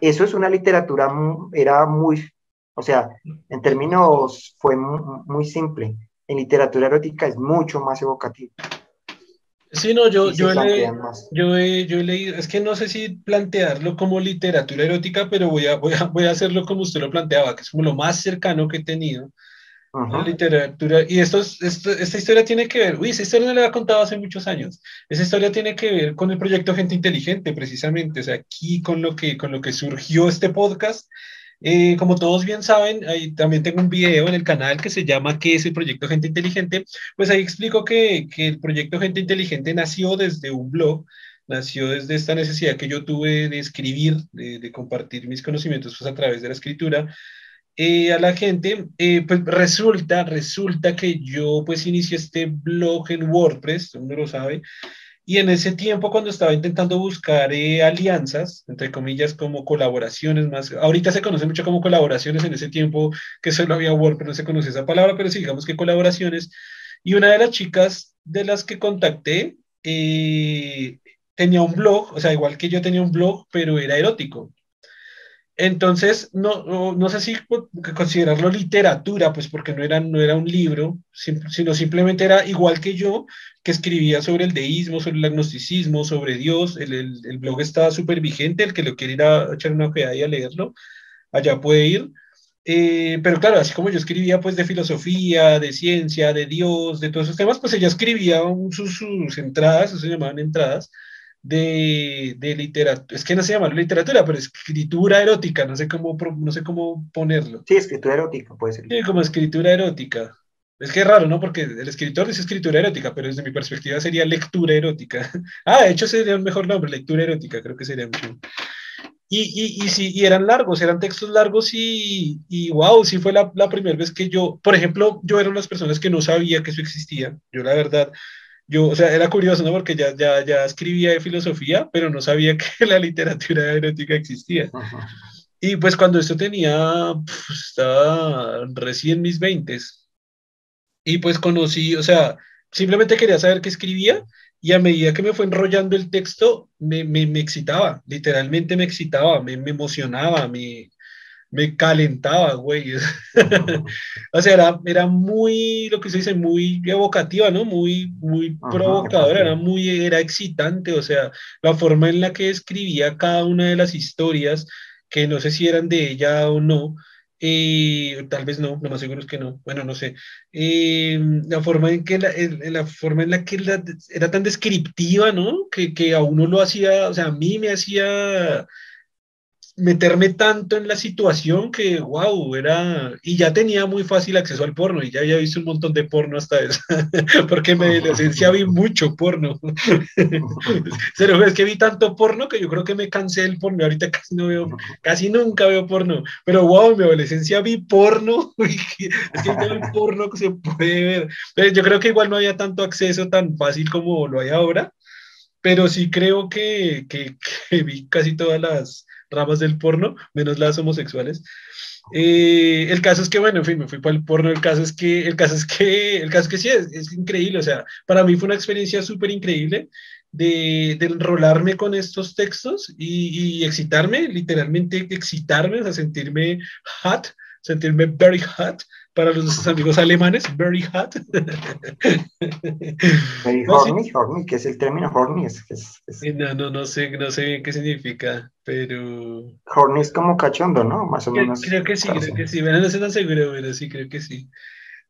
eso es una literatura, era muy, o sea, en términos fue muy simple en literatura erótica es mucho más evocativo. Sí, no, yo, yo, he, yo, he, yo he leído, es que no sé si plantearlo como literatura erótica, pero voy a, voy a, voy a hacerlo como usted lo planteaba, que es como lo más cercano que he tenido. La literatura, y esto, esto, esta historia tiene que ver, uy, esa historia no la he contado hace muchos años, esa historia tiene que ver con el proyecto Gente Inteligente, precisamente, o sea, aquí con lo que, con lo que surgió este podcast, eh, como todos bien saben, ahí también tengo un video en el canal que se llama ¿Qué es el proyecto Gente Inteligente? Pues ahí explico que, que el proyecto Gente Inteligente nació desde un blog, nació desde esta necesidad que yo tuve de escribir, de, de compartir mis conocimientos pues, a través de la escritura. Eh, a la gente, eh, pues resulta, resulta que yo pues inicié este blog en WordPress, uno lo sabe, y en ese tiempo, cuando estaba intentando buscar eh, alianzas, entre comillas, como colaboraciones más, ahorita se conoce mucho como colaboraciones, en ese tiempo que solo había Word, pero no se conoce esa palabra, pero sí, digamos que colaboraciones. Y una de las chicas de las que contacté eh, tenía un blog, o sea, igual que yo tenía un blog, pero era erótico. Entonces, no, no, sé si considerarlo literatura, pues porque no era, no era un libro, sino simplemente era igual que yo, que escribía sobre el deísmo, sobre el agnosticismo, sobre Dios. El, el, blog está súper vigente, el que lo quiera ir a echar una ojeada y a leerlo, allá puede ir. Eh, pero claro, así como yo escribía pues de filosofía, de ciencia, de Dios, de todos esos temas, pues ella escribía sus, sus entradas, eso se llamaban entradas, de, de literatura, es que no se llama literatura, pero escritura erótica, no sé cómo, no sé cómo ponerlo. Sí, escritura erótica, puede ser. Sí, como escritura erótica. Es que es raro, ¿no? Porque el escritor dice escritura erótica, pero desde mi perspectiva sería lectura erótica. (laughs) Ah, de hecho sería un mejor nombre, lectura erótica, creo que sería mucho. Y, y, y, sí, y eran largos, eran textos largos y, y wow, sí fue la, la primera vez que yo, por ejemplo, yo era una de las personas que no sabía que eso existía. Yo la verdad, yo, o sea, era curioso, ¿no? Porque ya, ya, ya escribía de filosofía, pero no sabía (laughs) que la literatura erótica existía. Y pues cuando esto tenía, estaba recién mis veintes. Y pues conocí, o sea, simplemente quería saber qué escribía y a medida que me fue enrollando el texto, me, me, me excitaba, literalmente me excitaba, me, me emocionaba, me, me calentaba, güey. (laughs) o sea, era, era muy, lo que se dice, muy evocativa, ¿no? Muy, muy provocadora, era muy, era excitante, o sea, la forma en la que escribía cada una de las historias, que no sé si eran de ella o no, eh, tal vez no, lo más seguro es que no, bueno, no sé, eh, la forma en que la, la forma en la que era tan descriptiva, ¿no? Que, que a uno lo hacía, o sea, a mí me hacía meterme tanto en la situación que, wow, era, y ya tenía muy fácil acceso al porno, y ya había visto un montón de porno hasta eso, (laughs) porque en mi adolescencia vi mucho porno. (laughs) Pero es que vi tanto porno que yo creo que me cansé del porno, ahorita casi no veo, casi nunca veo porno, pero wow, en mi adolescencia vi porno, (laughs) es que hay porno que se puede ver, pero yo creo que igual no había tanto acceso tan fácil como lo hay ahora, pero sí creo que, que, que vi casi todas las ramas del porno, menos las homosexuales. Eh, el caso es que, bueno, en fin, me fui para el porno, el caso es que, el caso es que, el caso es que sí, es, increíble, o sea, para mí fue una experiencia súper increíble de, de, enrolarme con estos textos y, y, excitarme, literalmente excitarme, o sea, sentirme hot, sentirme very hot, para los amigos alemanes, very hot. Very horny, horny, que es el término horny. Es, No, no, no sé, no sé bien qué significa, pero... Horny es como cachondo, ¿no? Más o creo, menos. Creo que sí, creo que sí. Bueno, no estoy tan seguro, pero sí, creo que sí.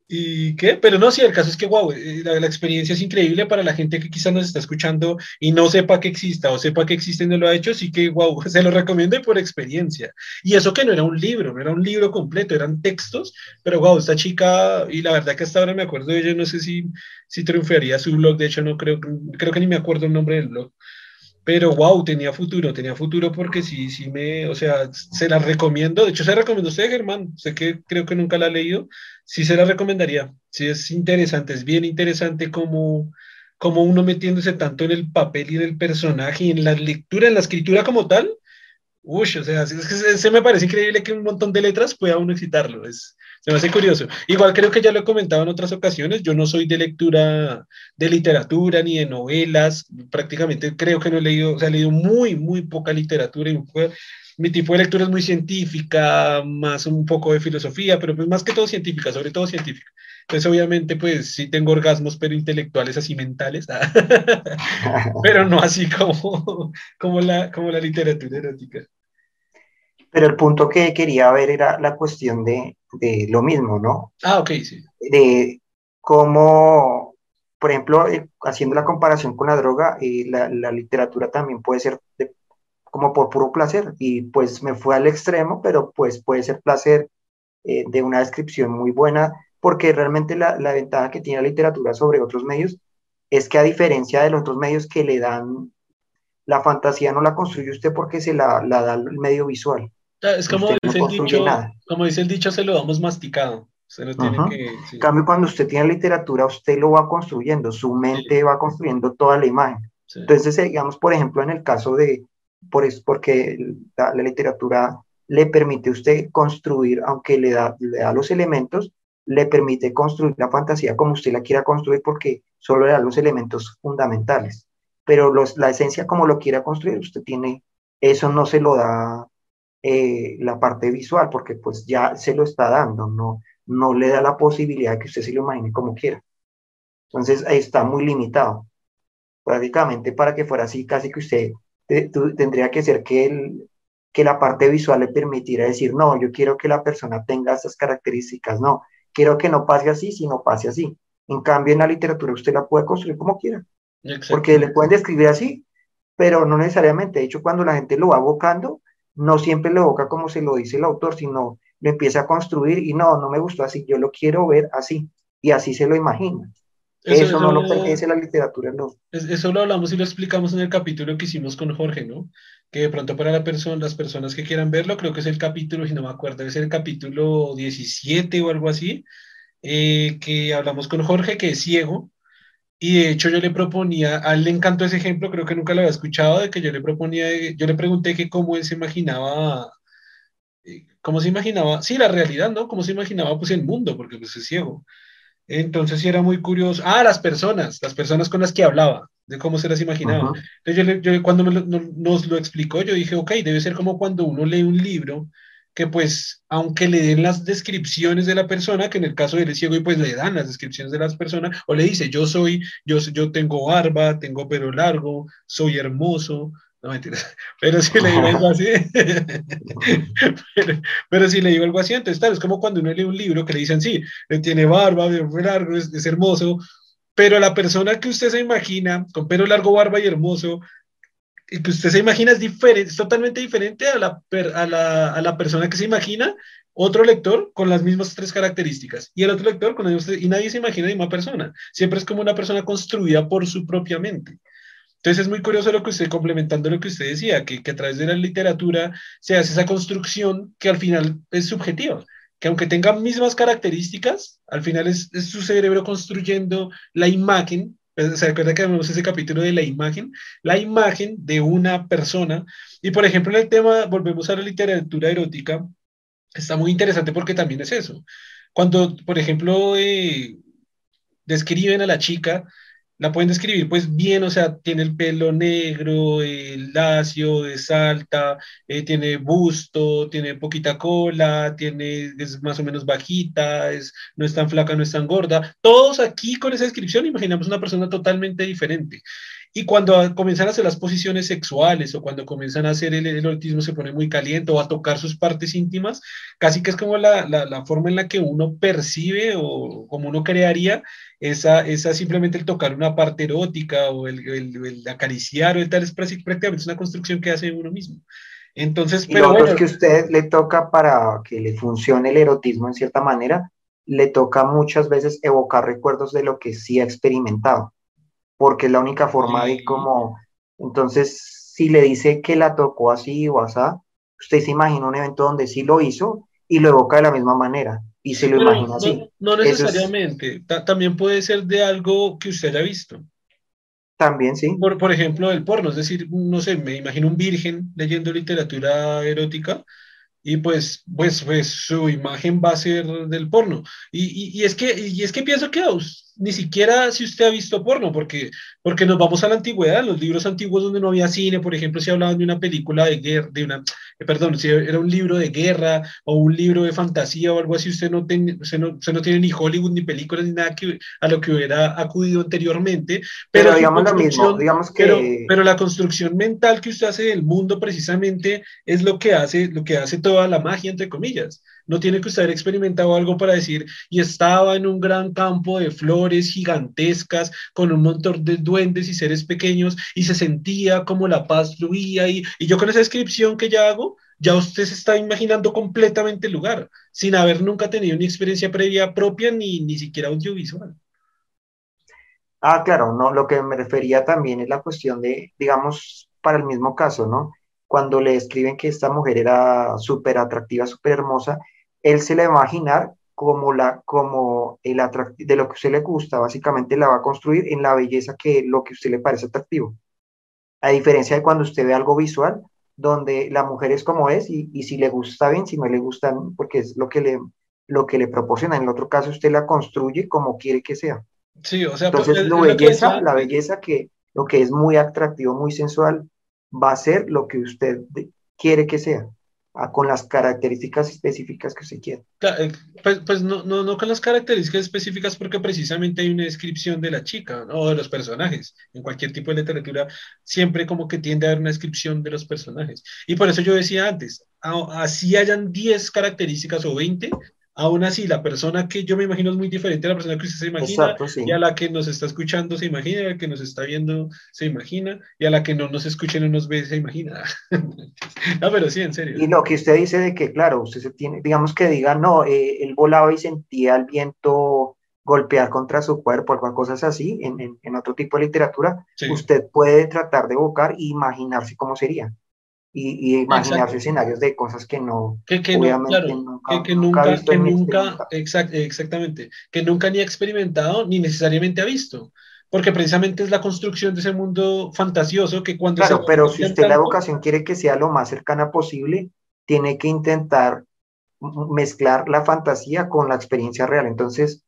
¿Y qué? Pero no, sí, el caso es que, wow, eh, la, la, experiencia es increíble para la gente que quizás nos está escuchando y no sepa que exista o sepa que existe y no lo ha hecho, sí que, wow, (laughs) se lo recomiendo por experiencia. Y eso que no era un libro, no era un libro completo, eran textos, pero wow, esta chica, y la verdad que hasta ahora me acuerdo de ella, no sé si, si triunfaría su blog, de hecho no creo, creo que ni me acuerdo el nombre del blog, pero wow, tenía futuro, tenía futuro porque sí, sí me, o sea, se la recomiendo. De hecho, se la recomiendo a usted, Germán. Sé que creo que nunca la ha leído. Sí se la recomendaría. Sí es interesante, es bien interesante como, como uno metiéndose tanto en el papel y en el personaje y en la lectura, en la escritura como tal. Uy, o sea, es que se me parece increíble que un montón de letras pueda uno excitarlo. Es, se me hace curioso. Igual creo que ya lo he comentado en otras ocasiones, yo no soy de lectura de literatura ni de novelas, prácticamente creo que no he leído, o sea, he leído muy, muy poca literatura y mi tipo de lectura es muy científica, más un poco de filosofía, pero pues más que todo científica, sobre todo científica. Entonces, obviamente, pues sí tengo orgasmos, pero intelectuales así mentales, (laughs) pero no así como, como, la, como la literatura erótica. Pero el punto que quería ver era la cuestión de, de lo mismo, ¿no? Ah, ok, sí. De cómo, por ejemplo, eh, haciendo la comparación con la droga, y eh, la, la, literatura también puede ser como por puro placer, y pues me fue al extremo, pero pues puede ser placer eh, de una descripción muy buena, porque realmente la, la ventaja que tiene la literatura sobre otros medios es que a diferencia de los otros medios que le dan la fantasía no la construye usted porque se la, la da el medio visual. Es como dice, el dicho, como dice el dicho, se lo damos masticado. Se lo tiene que, En cambio, cuando usted tiene literatura, usted lo va construyendo, su mente va construyendo toda la imagen. Entonces, digamos, por ejemplo, en el caso de, por eso, porque la, literatura le permite a usted construir, aunque le da, le da los elementos, le permite construir la fantasía como usted la quiera construir porque solo le da los elementos fundamentales. Pero los, la esencia como lo quiera construir, usted tiene, eso no se lo da eh, la parte visual, porque pues ya se lo está dando, no, no le da la posibilidad de que usted se lo imagine como quiera. Entonces ahí está muy limitado. Prácticamente para que fuera así, casi que usted tendría que ser que, el, que la parte visual le permitiera decir, no, yo quiero que la persona tenga esas características, no, quiero que no pase así, sino pase así. En cambio, en la literatura usted la puede construir como quiera. Porque le pueden describir así, pero no necesariamente. De hecho, cuando la gente lo va abocando, no siempre lo evoca como se lo dice el autor, sino lo empieza a construir y no, no me gustó así, yo lo quiero ver así, y así se lo imagina. Eso, no lo pertenece a la literatura, no. Eso lo hablamos y lo explicamos en el capítulo que hicimos con Jorge, ¿no? Que de pronto para la persona, las personas que quieran verlo, creo que es el capítulo, si no me acuerdo, ser el capítulo 17 o algo así, eh, que hablamos con Jorge, que es ciego, y de hecho yo le proponía, a él le encantó ese ejemplo, creo que nunca lo había escuchado, de que yo le proponía, yo le pregunté que cómo él se imaginaba, eh, cómo se imaginaba, sí, la realidad, ¿no? Cómo se imaginaba pues el mundo, porque pues es ciego. Entonces sí era muy curioso. Ah, las personas, las personas con las que hablaba, de cómo se las imaginaba. Entonces yo, cuando nos lo explicó, yo dije, ok, debe ser como cuando uno lee un libro que pues, aunque le den las descripciones de la persona, que en el caso del ciego, y pues le dan las descripciones de las personas, o le dice, yo soy, yo, yo tengo barba, tengo pelo largo, soy hermoso, no mentiras, (laughs) pero si le digo algo así, (laughs) pero, si le digo algo así, entonces tal, es como cuando uno lee un libro que le dicen, sí, tiene barba, pelo largo, es, es hermoso, pero la persona que usted se imagina con pelo largo, barba y hermoso, y que usted se imagina es diferente, es totalmente diferente a la, a, la, a la, persona que se imagina otro lector con las mismas tres características y el otro lector con las mismas, y nadie se imagina la misma persona, siempre es como una persona construida por su propia mente. Entonces es muy curioso lo que usted, complementando lo que usted decía, que, que a través de la literatura se hace esa construcción que al final es subjetiva, que aunque tenga mismas características, al final es su cerebro construyendo la imagen ¿Se acuerda que vemos ese capítulo de la imagen? La imagen de una persona. Y por ejemplo, en el tema, volvemos a la literatura erótica, está muy interesante porque también es eso. Cuando, por ejemplo, eh, describen a la chica, la pueden describir pues bien, o sea, tiene el pelo negro, el lacio, es alta, eh, tiene busto, tiene poquita cola, tiene, es más o menos bajita, es, no es tan flaca, no es tan gorda. Todos aquí con esa descripción imaginamos una persona totalmente diferente. Y cuando comienzan a hacer las posiciones sexuales o cuando comienzan a hacer el, erotismo se pone muy caliente o a tocar sus partes íntimas, casi que es como la, la, forma en la que uno percibe o como uno crearía esa, esa simplemente el tocar una parte erótica o el, el, acariciar o el tal, es prácticamente una construcción que hace uno mismo. Entonces, pero lo es que a usted le toca para que le funcione el erotismo en cierta manera, le toca muchas veces evocar recuerdos de lo que sí ha experimentado porque es la única forma de como, entonces, si le dice que la tocó así o así, usted se imagina un evento donde sí lo hizo y lo evoca de la misma manera y se lo imagina así. No, necesariamente, también puede ser de algo que usted haya visto. También, sí. Por, por ejemplo, el porno, es decir, no sé, me imagino un virgen leyendo literatura erótica y pues, pues, pues su imagen va a ser del porno. Y, y, es, que, y es que pienso que ni siquiera si usted ha visto porno, porque, porque nos vamos a la antigüedad, los libros antiguos donde no había cine, por ejemplo, si hablaban de una película de guerra, de una, eh, perdón, si era un libro de guerra o un libro de fantasía o algo así, usted no, ten, usted no, no tiene ni Hollywood, ni películas, ni nada que, a lo que hubiera acudido anteriormente. Pero, digamos lo mismo, digamos que... Pero, pero, la construcción mental que usted hace del mundo precisamente es lo que hace, lo que hace toda la magia, entre comillas. No tiene que usted haber experimentado algo para decir, y estaba en un gran campo de flores gigantescas con un montón de duendes y seres pequeños y se sentía como la paz fluía y, y yo con esa descripción que ya hago, ya usted se está imaginando completamente el lugar, sin haber nunca tenido ni experiencia previa propia ni, ni siquiera audiovisual. Ah, claro, no, lo que me refería también es la cuestión de, digamos, para el mismo caso, ¿no? Cuando le escriben que esta mujer era súper atractiva, súper hermosa, él se le va a imaginar como, la, como el de lo que a usted le gusta, básicamente la va a construir en la belleza que lo que a usted le parece atractivo. A diferencia de cuando usted ve algo visual, donde la mujer es como es y, y si le gusta bien, si no le gusta, porque es lo que le, lo que le proporciona. En el otro caso, usted la construye como quiere que sea. Sí, o sea, entonces la belleza, la belleza que lo que es muy atractivo, muy sensual, va a ser lo que usted quiere que sea con las características específicas que se quiere. Eh, pues, pues, no, no, no, con las características específicas porque precisamente hay una descripción de la chica o de los personajes. En cualquier tipo de literatura siempre como que tiende a haber una descripción de los personajes. Y por eso yo decía antes, así hayan 10 características o 20, Aún así, la persona que yo me imagino es muy diferente a la persona que usted se imagina, y a la que nos está escuchando se imagina, a la que nos está viendo se imagina, y a la que no nos escucha y no nos ve se imagina. (laughs) no, pero sí, en serio. Y lo que usted dice de que, claro, usted se tiene, digamos que diga, no, eh, él volaba y sentía el viento golpear contra su cuerpo, algunas cosas así, en, en, en otro tipo de literatura, usted puede tratar de evocar e imaginarse cómo sería y, imaginarse escenarios de cosas que no, que, que obviamente nunca, que, nunca, que nunca exactamente, que nunca ni ha experimentado ni necesariamente ha visto. Porque precisamente es la construcción de ese mundo fantasioso que cuando... Claro, pero si usted la vocación quiere que sea lo más cercana posible, tiene que intentar mezclar la fantasía con la experiencia real. Entonces,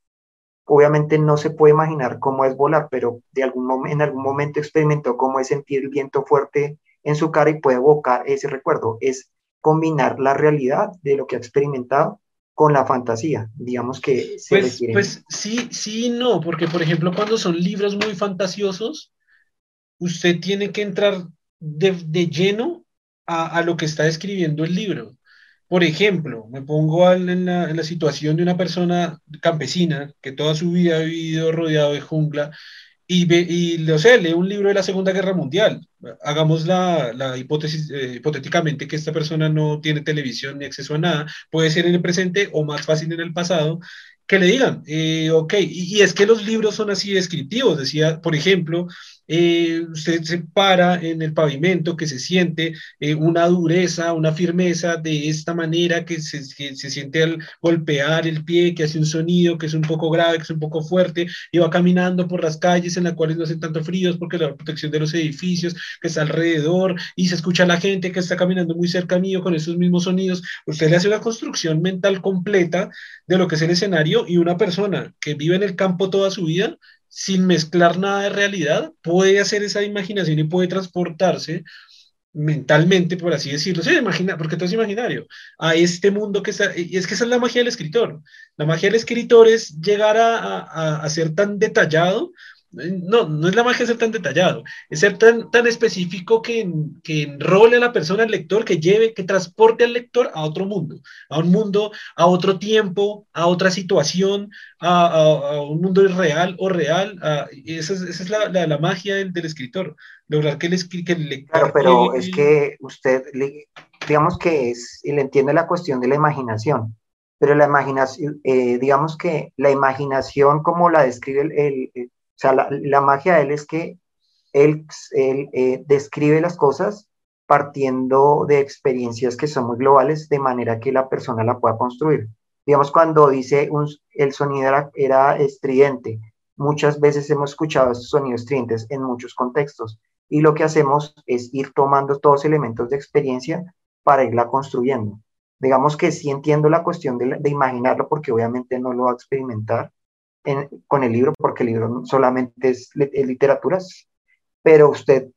obviamente no se puede imaginar cómo es volar, pero de algún en algún momento experimentó cómo es sentir el viento fuerte en su cara y puede evocar ese recuerdo. Es combinar la realidad de lo que ha experimentado con la fantasía, digamos que se pues, Pues sí, sí, no, porque por ejemplo cuando son libros muy fantasiosos, usted tiene que entrar de, lleno a, lo que está escribiendo el libro. Por ejemplo, me pongo en, la, en, la, situación de una persona campesina que toda su vida ha vivido rodeado de jungla y, ve, y lo sé, lee un libro de la Segunda Guerra Mundial. Hagamos la, la hipótesis, eh, hipotéticamente, que esta persona no tiene televisión ni acceso a nada, puede ser en el presente o más fácil en el pasado, que le digan, eh, ok, y, es que los libros son así descriptivos, decía, por ejemplo, eh, usted se para en el pavimento, que se siente eh, una dureza, una firmeza de esta manera, que se, se, siente al golpear el pie, que hace un sonido que es un poco grave, que es un poco fuerte, y va caminando por las calles en las cuales no hacen tanto fríos porque la protección de los edificios que está alrededor, y se escucha a la gente que está caminando muy cerca con esos mismos sonidos. Usted le hace una construcción mental completa de lo que es el escenario y una persona que vive en el campo toda su vida sin mezclar nada de realidad, puede hacer esa imaginación y puede transportarse mentalmente, por así decirlo, se imagina, porque todo es imaginario, a este mundo que está, y es que esa es la magia del escritor. La magia del escritor es llegar a, a, a ser tan detallado no, no es la magia ser tan detallado, es ser tan, tan específico que, que enrole a la persona, al lector, que lleve, que transporte al lector a otro mundo, a un mundo, a otro tiempo, a otra situación, a, a, un mundo irreal o real. esa es, esa es la, la, la, magia del, del, escritor, lograr que el, que el lector... Claro, pero es que usted, digamos que es, y le entiende la cuestión de la imaginación pero la imaginación, eh, digamos que la imaginación como la describe el, el, o sea, la, magia de él es que él, eh, describe las cosas partiendo de experiencias que son muy globales, de manera que la persona la pueda construir. Digamos, cuando dice el sonido era, estridente, muchas veces hemos escuchado estos sonidos estridentes en muchos contextos, y lo que hacemos es ir tomando todos elementos de experiencia para irla construyendo. Digamos que sí entiendo la cuestión de imaginarlo, porque obviamente no lo va a experimentar, en, con el libro, porque el libro solamente es, es literatura, pero usted,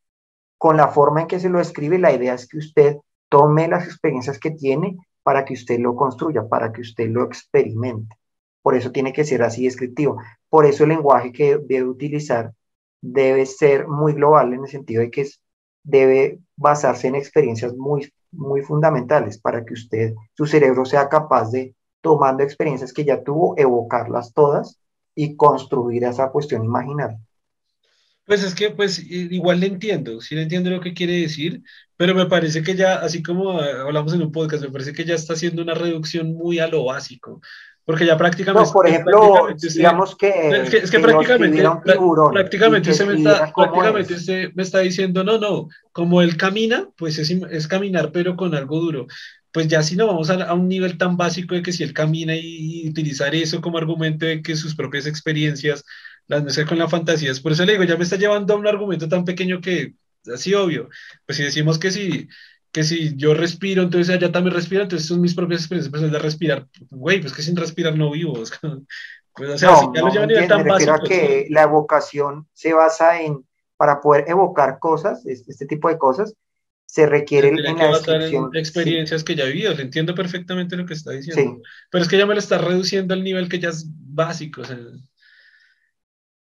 con la forma en que se lo escribe, la idea es que usted tome las experiencias que tiene para que usted lo construya, para que usted lo experimente. Por eso tiene que ser así descriptivo. Por eso el lenguaje que debe utilizar debe ser muy global en el sentido de que es, debe basarse en experiencias muy, muy fundamentales para que usted, su cerebro sea capaz de, tomando experiencias que ya tuvo, evocarlas todas y construir esa cuestión imaginaria. Pues es que, pues, igual le entiendo, sí le entiendo lo que quiere decir, pero me parece que ya, así como hablamos en un podcast, me parece que ya está haciendo una reducción muy a lo básico, porque ya prácticamente... No, por ejemplo, digamos que... Es que, es que, que prácticamente, tiburón, prácticamente, se me, está, prácticamente se me está diciendo, no, no, como él camina, pues es, es caminar, pero con algo duro pues ya si no vamos a, a, un nivel tan básico de que si él camina y, y, utilizar eso como argumento de que sus propias experiencias las mezcla con la fantasía, por eso le digo, ya me está llevando a un argumento tan pequeño que, así obvio, pues si decimos que si, que si yo respiro, entonces allá también respira, entonces son mis propias experiencias, pues es de respirar, güey, pues que sin respirar no vivo, (laughs) pues o sea, no, si ya no, lo llevan a nivel tan básico. A que la evocación se basa en, para poder evocar cosas, este tipo de cosas, se requiere en la descripción. En experiencias sí. que ya vivido, entiendo perfectamente lo que está diciendo. Sí. Pero es que ya me lo está reduciendo al nivel que ya es básico. O sea,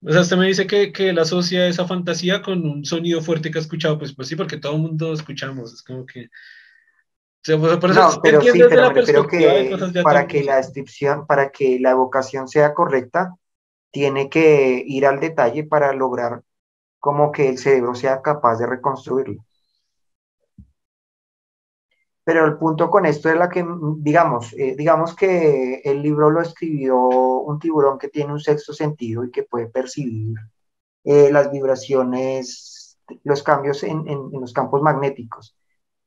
o sea usted me dice que, que él asocia esa fantasía con un sonido fuerte que ha escuchado. Pues, pues sí, porque todo el mundo escuchamos. Es como que. O sea, pues, por eso no, pero sí, pero me refiero que para que la descripción, para que la evocación sea correcta, tiene que ir al detalle para lograr como que el cerebro sea capaz de reconstruirlo. Pero el punto con esto es la que, digamos, eh, digamos que el libro lo escribió un tiburón que tiene un sexto sentido y que puede percibir eh, las vibraciones, los cambios en, en, los campos magnéticos.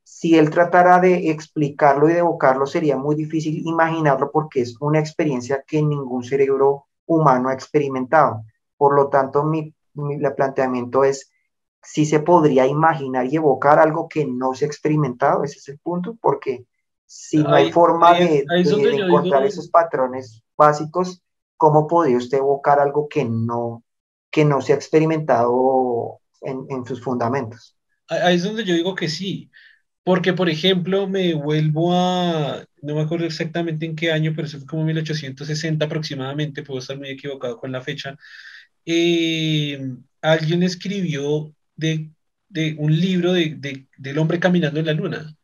Si él tratara de explicarlo y de evocarlo, sería muy difícil imaginarlo porque es una experiencia que ningún cerebro humano ha experimentado. Por lo tanto, mi, mi planteamiento es sí se podría imaginar y evocar algo que no se ha experimentado, ese es el punto, porque si no hay forma ahí, de, ahí de, de encontrar digo... esos patrones básicos, ¿cómo podría usted evocar algo que no, que no se ha experimentado en, en sus fundamentos? Ahí es donde yo digo que sí, porque por ejemplo me vuelvo a, no me acuerdo exactamente en qué año, pero eso fue como 1860 aproximadamente, puedo estar muy equivocado con la fecha, eh, alguien escribió de, de un libro de, de, del hombre caminando en la luna.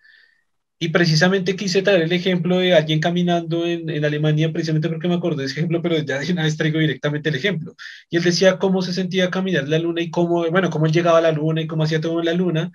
Y precisamente quise traer el ejemplo de alguien caminando en, en, Alemania, precisamente porque me acordé de ese ejemplo, pero ya de una vez traigo directamente el ejemplo. Y él decía cómo se sentía caminar la luna y cómo, bueno, cómo él llegaba a la luna y cómo hacía todo en la luna.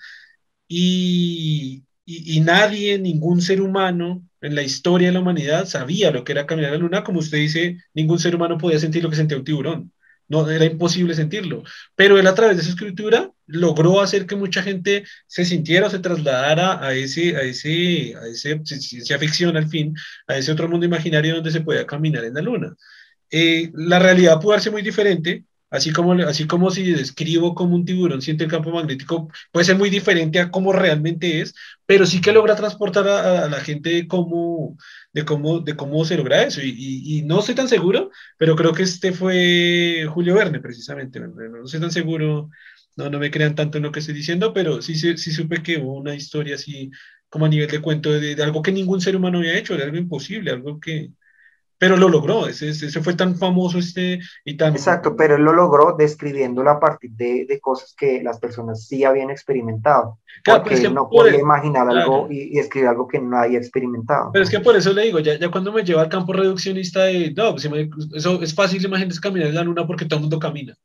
Y, y, nadie, ningún ser humano en la historia de la humanidad sabía lo que era caminar en la luna. Como usted dice, ningún ser humano podía sentir lo que sentía un tiburón no era imposible sentirlo, pero él a través de su escritura logró hacer que mucha gente se sintiera o se trasladara a ese, a ese, a ese ciencia ficción al fin, a ese otro mundo imaginario donde se podía caminar en la luna. Eh, la realidad puede ser muy diferente, así como, así como si describo como un tiburón siente el campo magnético, puede ser muy diferente a cómo realmente es, pero sí que logra transportar a, a la gente como de cómo, de cómo se logra eso. Y, y, y, no estoy tan seguro, pero creo que este fue Julio Verne, precisamente. No, no estoy tan seguro, no, no me crean tanto en lo que estoy diciendo, pero sí, sí, sí supe que hubo una historia así, como a nivel de cuento, de, de, algo que ningún ser humano había hecho, de algo imposible, algo que, pero lo logró, ese, ese, fue tan famoso este y tan... Exacto, pero él lo logró describiéndolo a partir de, de cosas que las personas sí habían experimentado, claro, porque él no podía imaginar algo y, escribir algo que no había experimentado. Pero es que por eso le digo, ya, ya cuando me lleva al campo reduccionista de, no, pues, eso es fácil, imagínense caminar en la luna porque todo el mundo camina.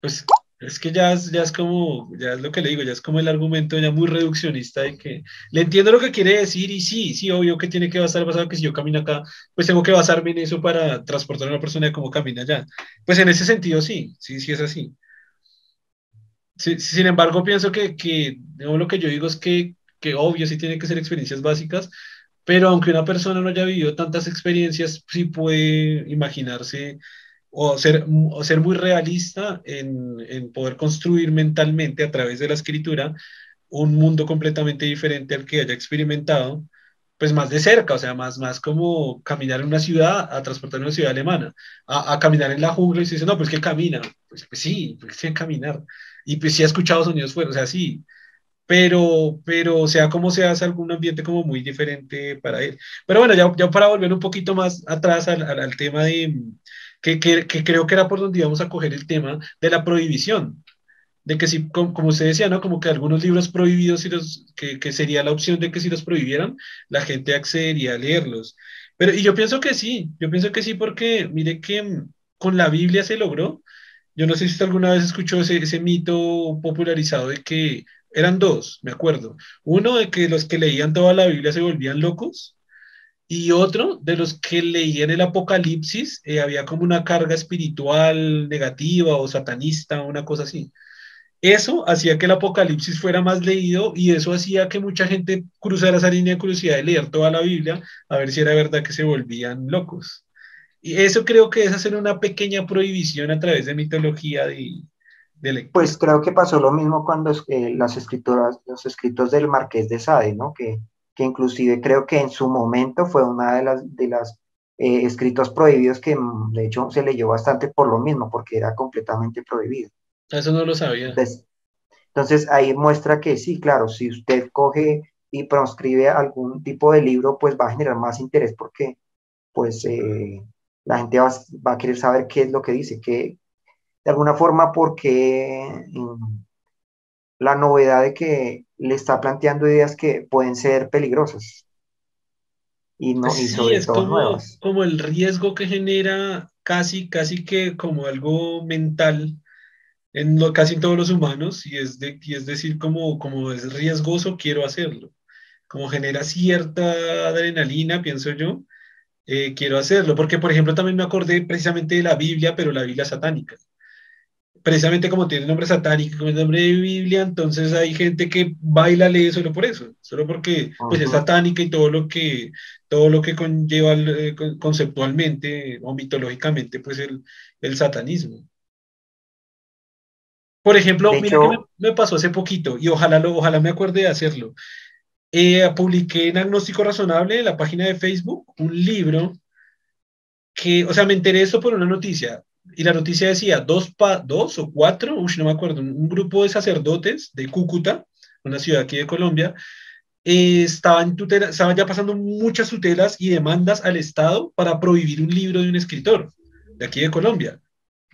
Pues es que ya es, ya es como, ya es lo que le digo, ya es como el argumento ya muy reduccionista de que le entiendo lo que quiere decir y sí, sí, obvio que tiene que basar basado que si yo camino acá, pues tengo que basarme en eso para transportar a una persona de cómo camina allá. Pues en ese sentido sí, sí, sí es así. sin embargo, pienso que, que lo que yo digo es que, que obvio sí tiene que ser experiencias básicas, pero aunque una persona no haya vivido tantas experiencias, sí puede imaginarse o ser, o ser muy realista en, en, poder construir mentalmente a través de la escritura un mundo completamente diferente al que haya experimentado, pues más de cerca, o sea, más, más como caminar en una ciudad a transportar en una ciudad alemana, a, a caminar en la jungla y se dice, no, pues que camina, pues, pues sí, pues que caminar, y pues sí ha escuchado sonidos fuera, o sea, sí, pero, pero sea como se hace algún ambiente como muy diferente para él. Pero bueno, ya, ya para volver un poquito más atrás al, al, al tema de, que, creo que era por donde íbamos a coger el tema de la prohibición. De que si, como, usted decía, ¿no? Como que algunos libros prohibidos, los, que, sería la opción de que si los prohibieran, la gente accedería a leerlos. Pero, y yo pienso que sí, yo pienso que sí, porque mire que mm, con la Biblia se logró. Yo no sé si usted alguna vez escuchó ese mito popularizado de que eran dos, me acuerdo. Uno de que los que leían toda la Biblia se volvían locos y otro de los que leían el Apocalipsis, eh, había como una carga espiritual negativa o satanista, una cosa así. Eso hacía que el Apocalipsis fuera más leído y eso hacía que mucha gente cruzara esa línea de curiosidad de leer toda la Biblia a ver si era verdad que se volvían locos. Y eso creo que es hacer una pequeña prohibición a través de mitología de, de Pues creo que pasó lo mismo cuando eh, las escritoras, los escritos del Marqués de Sade, ¿no? Que que inclusive creo que en su momento fue una de las, de las eh, escritos prohibidos que mm, de hecho se leyó bastante por lo mismo, porque era completamente prohibido. Eso no lo sabía. Entonces, ahí muestra que sí, claro, si usted coge y proscribe algún tipo de libro, pues va a generar más interés porque pues eh, la gente va, va, a querer saber qué es lo que dice, que de alguna forma porque mm, la novedad de que le está planteando ideas que pueden ser peligrosas y, no, y sobre todo como, nuevas. Como el riesgo que genera casi, casi que como algo mental en lo, casi en todos los humanos y es, de, y es decir, como, como es riesgoso, quiero hacerlo. Como genera cierta adrenalina, pienso yo, eh, quiero hacerlo. Porque, por ejemplo, también me acordé precisamente de la Biblia, pero la Biblia satánica precisamente como tiene el nombre satánico, como el nombre de Biblia, entonces hay gente que baila lee solo por eso, solo porque pues, es satánica y todo lo que, todo lo que conlleva eh, conceptualmente o mitológicamente pues el, el satanismo. Por ejemplo, mira que me, pasó hace poquito y ojalá, lo, ojalá me acuerde de hacerlo. Eh, publiqué en Agnóstico Razonable, en la página de Facebook, un libro que, o sea, me enteré eso por una noticia y la noticia decía, dos, pa, dos o cuatro, no me acuerdo, un grupo de sacerdotes de Cúcuta, una ciudad aquí de Colombia, eh, estaban, tutela, estaban ya pasando muchas tutelas y demandas al Estado para prohibir un libro de un escritor de aquí de Colombia.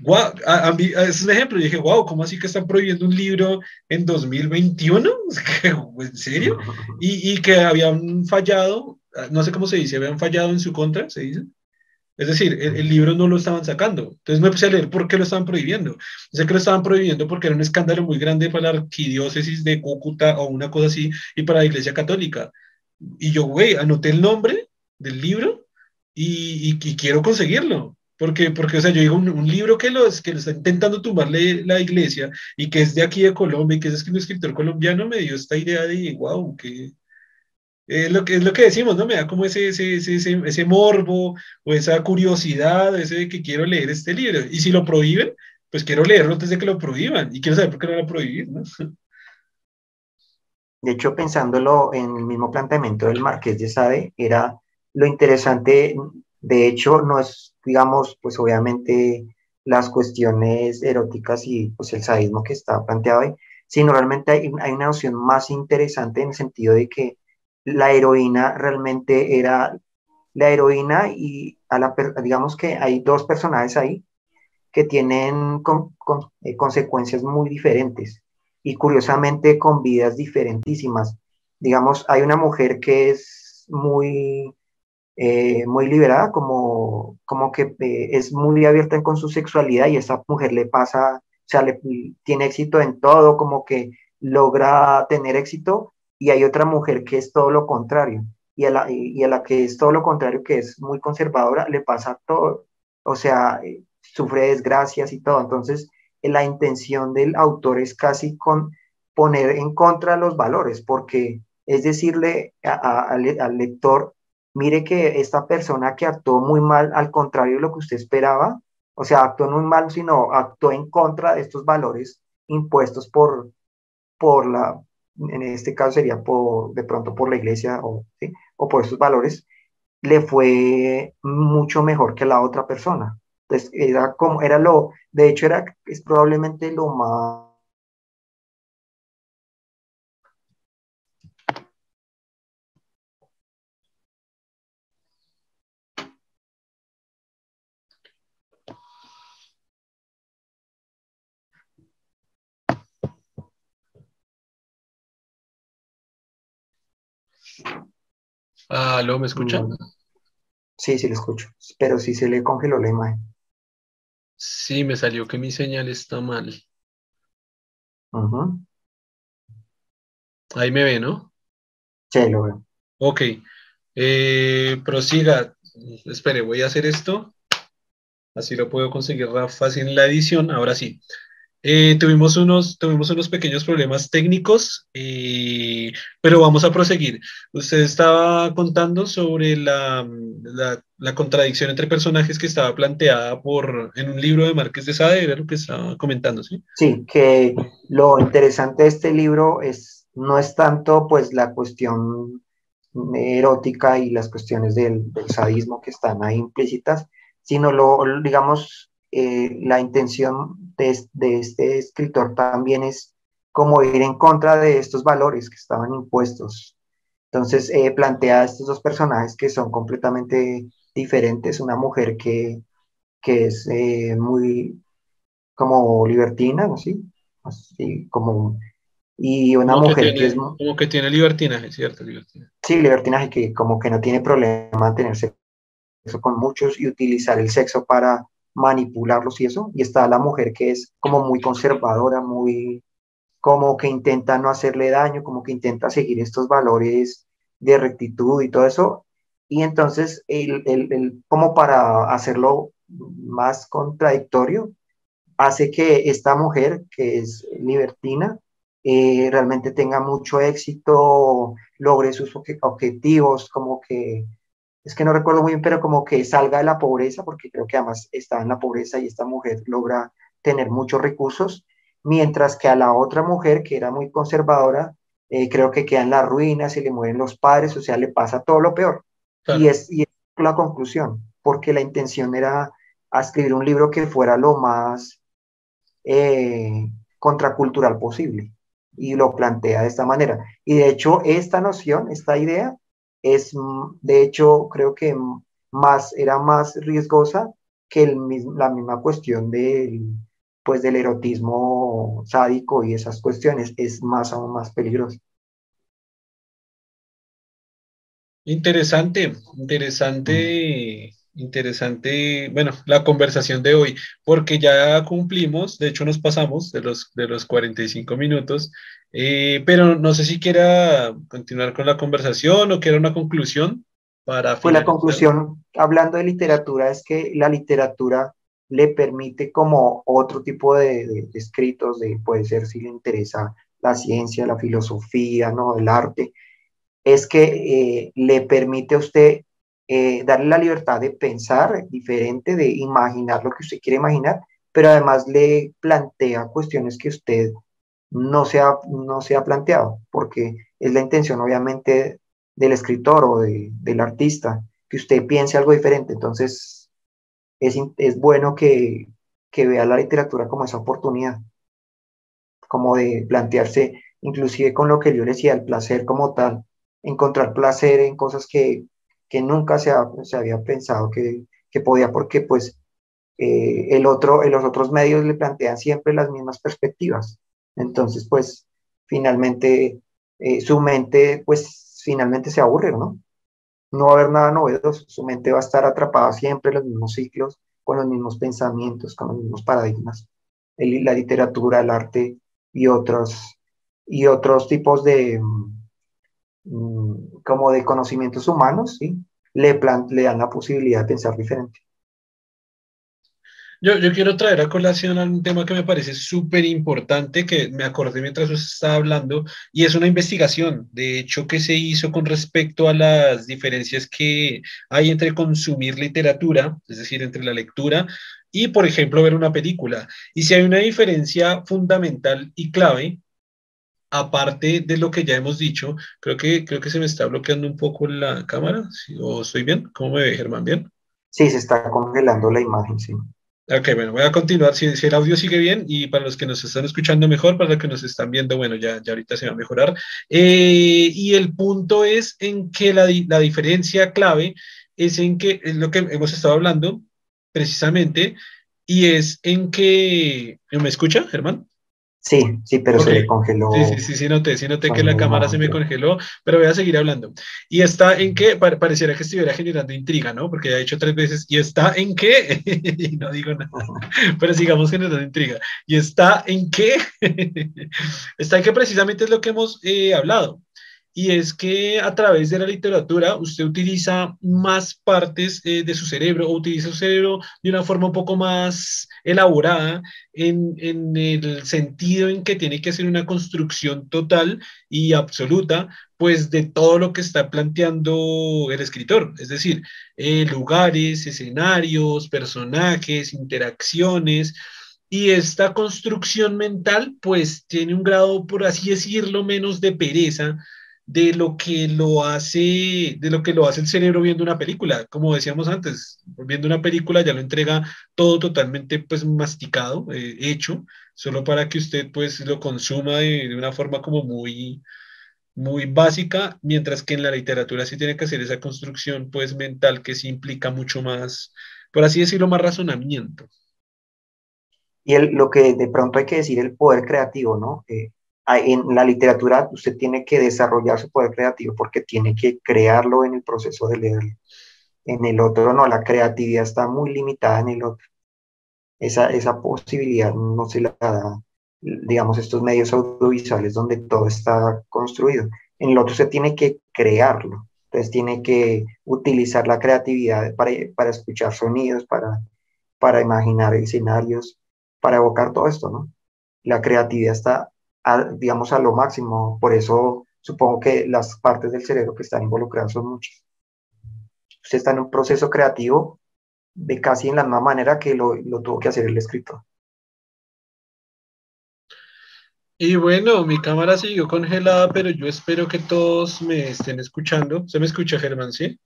Wow, es un ejemplo. Y dije, wow, ¿cómo así que están prohibiendo un libro en 2021? (laughs) ¿En serio? (laughs) Y, y que habían fallado, no sé cómo se dice, habían fallado en su contra, se dice. Es decir, el, libro no lo estaban sacando. Entonces me puse a leer por qué lo estaban prohibiendo. Sé que lo estaban prohibiendo porque era un escándalo muy grande para la arquidiócesis de Cúcuta o una cosa así y para la iglesia católica. Y yo, güey, anoté el nombre del libro y, y, quiero conseguirlo. Porque, porque, o sea, yo digo, un, libro que lo, que lo está intentando tumbarle la iglesia y que es de aquí de Colombia y que es un escritor colombiano me dio esta idea de, wow, que es lo que, es lo que decimos, ¿no? Me da como ese, ese, ese, ese, morbo o esa curiosidad, ese de que quiero leer este libro. Y si lo prohíben, pues quiero leerlo antes de que lo prohíban. Y quiero saber por qué no lo prohibir, ¿no? (laughs) De hecho, pensándolo en el mismo planteamiento del Marqués de Sade, era lo interesante, de hecho, no es, digamos, pues obviamente las cuestiones eróticas y pues el sadismo que está planteado ahí, sino realmente hay, hay una noción más interesante en el sentido de que la heroína realmente era la heroína y a la, digamos que hay dos personajes ahí que tienen eh, consecuencias muy diferentes y curiosamente con vidas diferentísimas. Digamos, hay una mujer que es muy, eh, muy liberada, como, como que eh, es muy abierta con su sexualidad y esa mujer le pasa, o sea, le, tiene éxito en todo, como que logra tener éxito y hay otra mujer que es todo lo contrario y a la, y a la que es todo lo contrario, que es muy conservadora, le pasa todo, o sea, eh, sufre desgracias y todo. Entonces, la intención del autor es casi con poner en contra los valores, porque es decirle al lector, mire que esta persona que actuó muy mal, al contrario de lo que usted esperaba, o sea, actuó muy mal, sino actuó en contra de estos valores impuestos por, por la, en este caso sería por, de pronto por la iglesia o, o por estos valores, le fue mucho mejor que la otra persona. Entonces, era como, era lo, de hecho, era, es probablemente lo más ¿lo ¿me escuchan? Sí, sí, lo escucho. Pero si se le congeló la imagen. Sí, me salió que mi señal está mal. Ahí me ve, ¿no? Sí, lo veo. Ok. Eh, prosiga. Espere, voy a hacer esto. Así lo puedo conseguir fácil en la edición. Ahora sí. Eh, tuvimos, unos, tuvimos unos pequeños problemas técnicos, eh, pero vamos a proseguir. Usted estaba contando sobre la, la, contradicción entre personajes que estaba planteada por, en un libro de Márquez de Sade, era lo que estaba comentando, ¿sí? Sí, que lo interesante de este libro es, no es tanto pues la cuestión erótica y las cuestiones del, del sadismo que están ahí implícitas, sino lo, digamos, eh, la intención de, este escritor también es como ir en contra de estos valores que estaban impuestos. Entonces eh, plantea estos dos personajes que son completamente diferentes. Una mujer que, que es eh, muy como libertina, ¿no? ¿Sí? Así como... Y una mujer que, es... Como que tiene libertinaje, ¿cierto? Sí, libertinaje que como que no tiene problema en tener sexo con muchos y utilizar el sexo para manipularlos y eso, y está la mujer que es como muy conservadora, muy como que intenta no hacerle daño, como que intenta seguir estos valores de rectitud y todo eso, y entonces el, el, como para hacerlo más contradictorio, hace que esta mujer, que es libertina, eh, realmente tenga mucho éxito, logre sus objetivos, como que es que no recuerdo muy bien, pero como que salga de la pobreza, porque creo que además está en la pobreza y esta mujer logra tener muchos recursos, mientras que a la otra mujer, que era muy conservadora, eh, creo que queda en la ruina, se le mueren los padres, o sea, le pasa todo lo peor. Y, es, y es la conclusión, porque la intención era escribir un libro que fuera lo más eh, contracultural posible, y lo plantea de esta manera. Y de hecho, esta noción, esta idea, es, mm, de hecho, creo que más, era más riesgosa que el, la misma cuestión del, pues, del erotismo sádico y esas cuestiones, es más aún más peligroso. Interesante, interesante interesante, bueno, la conversación de hoy, porque ya cumplimos, de hecho nos pasamos de los, de los 45 minutos, eh, pero no sé si quiera continuar con la conversación o quiera una conclusión para... Pues la conclusión, hablando de literatura, es que la literatura le permite como otro tipo de, escritos, de, puede ser si le interesa la ciencia, la filosofía, ¿no? el arte, es que eh, le permite a usted eh, darle la libertad de pensar diferente, de imaginar lo que usted quiere imaginar, pero además le plantea cuestiones que usted no se ha, no se ha planteado, porque es la intención obviamente del escritor o del artista, que usted piense algo diferente. Entonces, es, es bueno que, que vea la literatura como esa oportunidad, como de plantearse, inclusive con lo que yo le decía, el placer como tal, encontrar placer en cosas que que nunca se, se había pensado que, que, podía, porque pues eh, el otro, los otros medios le plantean siempre las mismas perspectivas. Entonces, pues finalmente eh, su mente, pues finalmente se aburre, ¿no? No va a haber nada novedoso, su mente va a estar atrapada siempre en los mismos ciclos, con los mismos pensamientos, con los mismos paradigmas. la literatura, el arte y otros, y otros tipos de, mm, como de conocimientos humanos, ¿sí? Le, le dan la posibilidad de pensar diferente. Yo, yo, quiero traer a colación un tema que me parece súper importante, que me acordé mientras usted estaba hablando, y es una investigación, de hecho, que se hizo con respecto a las diferencias que hay entre consumir literatura, es decir, entre la lectura y, por ejemplo, ver una película. Y si hay una diferencia fundamental y clave, aparte de lo que ya hemos dicho, creo que, creo que se me está bloqueando un poco la cámara, ¿o estoy bien? ¿Cómo me ve, Germán? ¿Bien? Sí, se está congelando la imagen, sí. Ok, bueno, voy a continuar. Si, el audio sigue bien y para los que nos están escuchando mejor, para los que nos están viendo, bueno, ya, ya ahorita se va a mejorar. Eh, y el punto es en que la, la diferencia clave es en que es lo que hemos estado hablando precisamente, y es en que. ¿Me escucha, Germán? Sí, sí, pero se le congeló. Sí, sí, sí, sí noté, sí noté que la cámara se me congeló, pero voy a seguir hablando. Y está en que pareciera que estuviera generando intriga, ¿no? Porque ya he hecho tres veces, y está en que, (laughs) y no digo nada, pero sigamos generando intriga. Y está en que, (laughs) está en que precisamente es lo que hemos eh, hablado y es que a través de la literatura usted utiliza más partes eh, de su cerebro o utiliza su cerebro de una forma un poco más elaborada en, en, el sentido en que tiene que hacer una construcción total y absoluta pues de todo lo que está planteando el escritor, es decir, eh, lugares, escenarios, personajes, interacciones, y esta construcción mental pues tiene un grado, por así decirlo, menos de pereza de lo que lo hace, de lo que lo hace el cerebro viendo una película. Como decíamos antes, viendo una película ya lo entrega todo totalmente pues masticado, eh, hecho, solo para que usted pues lo consuma de, una forma como muy, muy básica, mientras que en la literatura sí tiene que hacer esa construcción pues mental que sí implica mucho más, por así decirlo, más razonamiento. Y el, lo que de pronto hay que decir, el poder creativo, ¿no? Eh, en la literatura usted tiene que desarrollar su poder creativo porque tiene que crearlo en el proceso de leerlo. En el otro no, la creatividad está muy limitada en el otro. Esa, esa posibilidad no se la da, digamos, estos medios audiovisuales donde todo está construido. En el otro se tiene que crearlo. Entonces tiene que utilizar la creatividad para, para escuchar sonidos, para, para imaginar escenarios, para evocar todo esto, ¿no? La creatividad está digamos, a lo máximo. Por eso supongo que las partes del cerebro que están involucradas son muchas. Usted está en un proceso creativo de casi en la misma manera que lo, lo tuvo que hacer el escritor. Y bueno, mi cámara siguió congelada, pero yo espero que todos me estén escuchando. ¿Se me escucha, Germán, sí?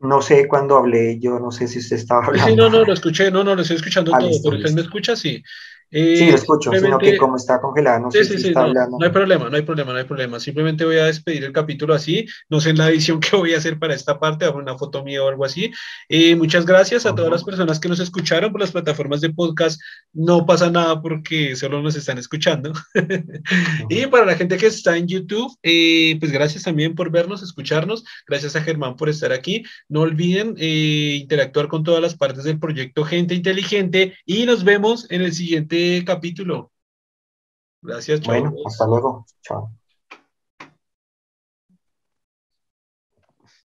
No sé cuándo hablé, yo no sé si usted estaba hablando. Sí, no, no, lo escuché, no, no, lo estoy escuchando ah, todo, pero usted me escucha, sí. Eh, sí, lo escucho, sino que como está congelado, no sé si está no, hablando. No hay problema, no hay problema, no hay problema. Simplemente voy a despedir el capítulo así. No sé en la edición (laughs) que voy a hacer para esta parte, hago una foto mía o algo así. Eh, muchas gracias a todas las personas que nos escucharon por las plataformas de podcast. No pasa nada porque solo nos están escuchando. (laughs) y para la gente que está en YouTube, eh, pues gracias también por vernos, escucharnos. Gracias a Germán por estar aquí. No olviden interactuar con todas las partes del proyecto Gente Inteligente y nos vemos en el siguiente capítulo. Gracias, chao. Bueno, hasta luego. Chao.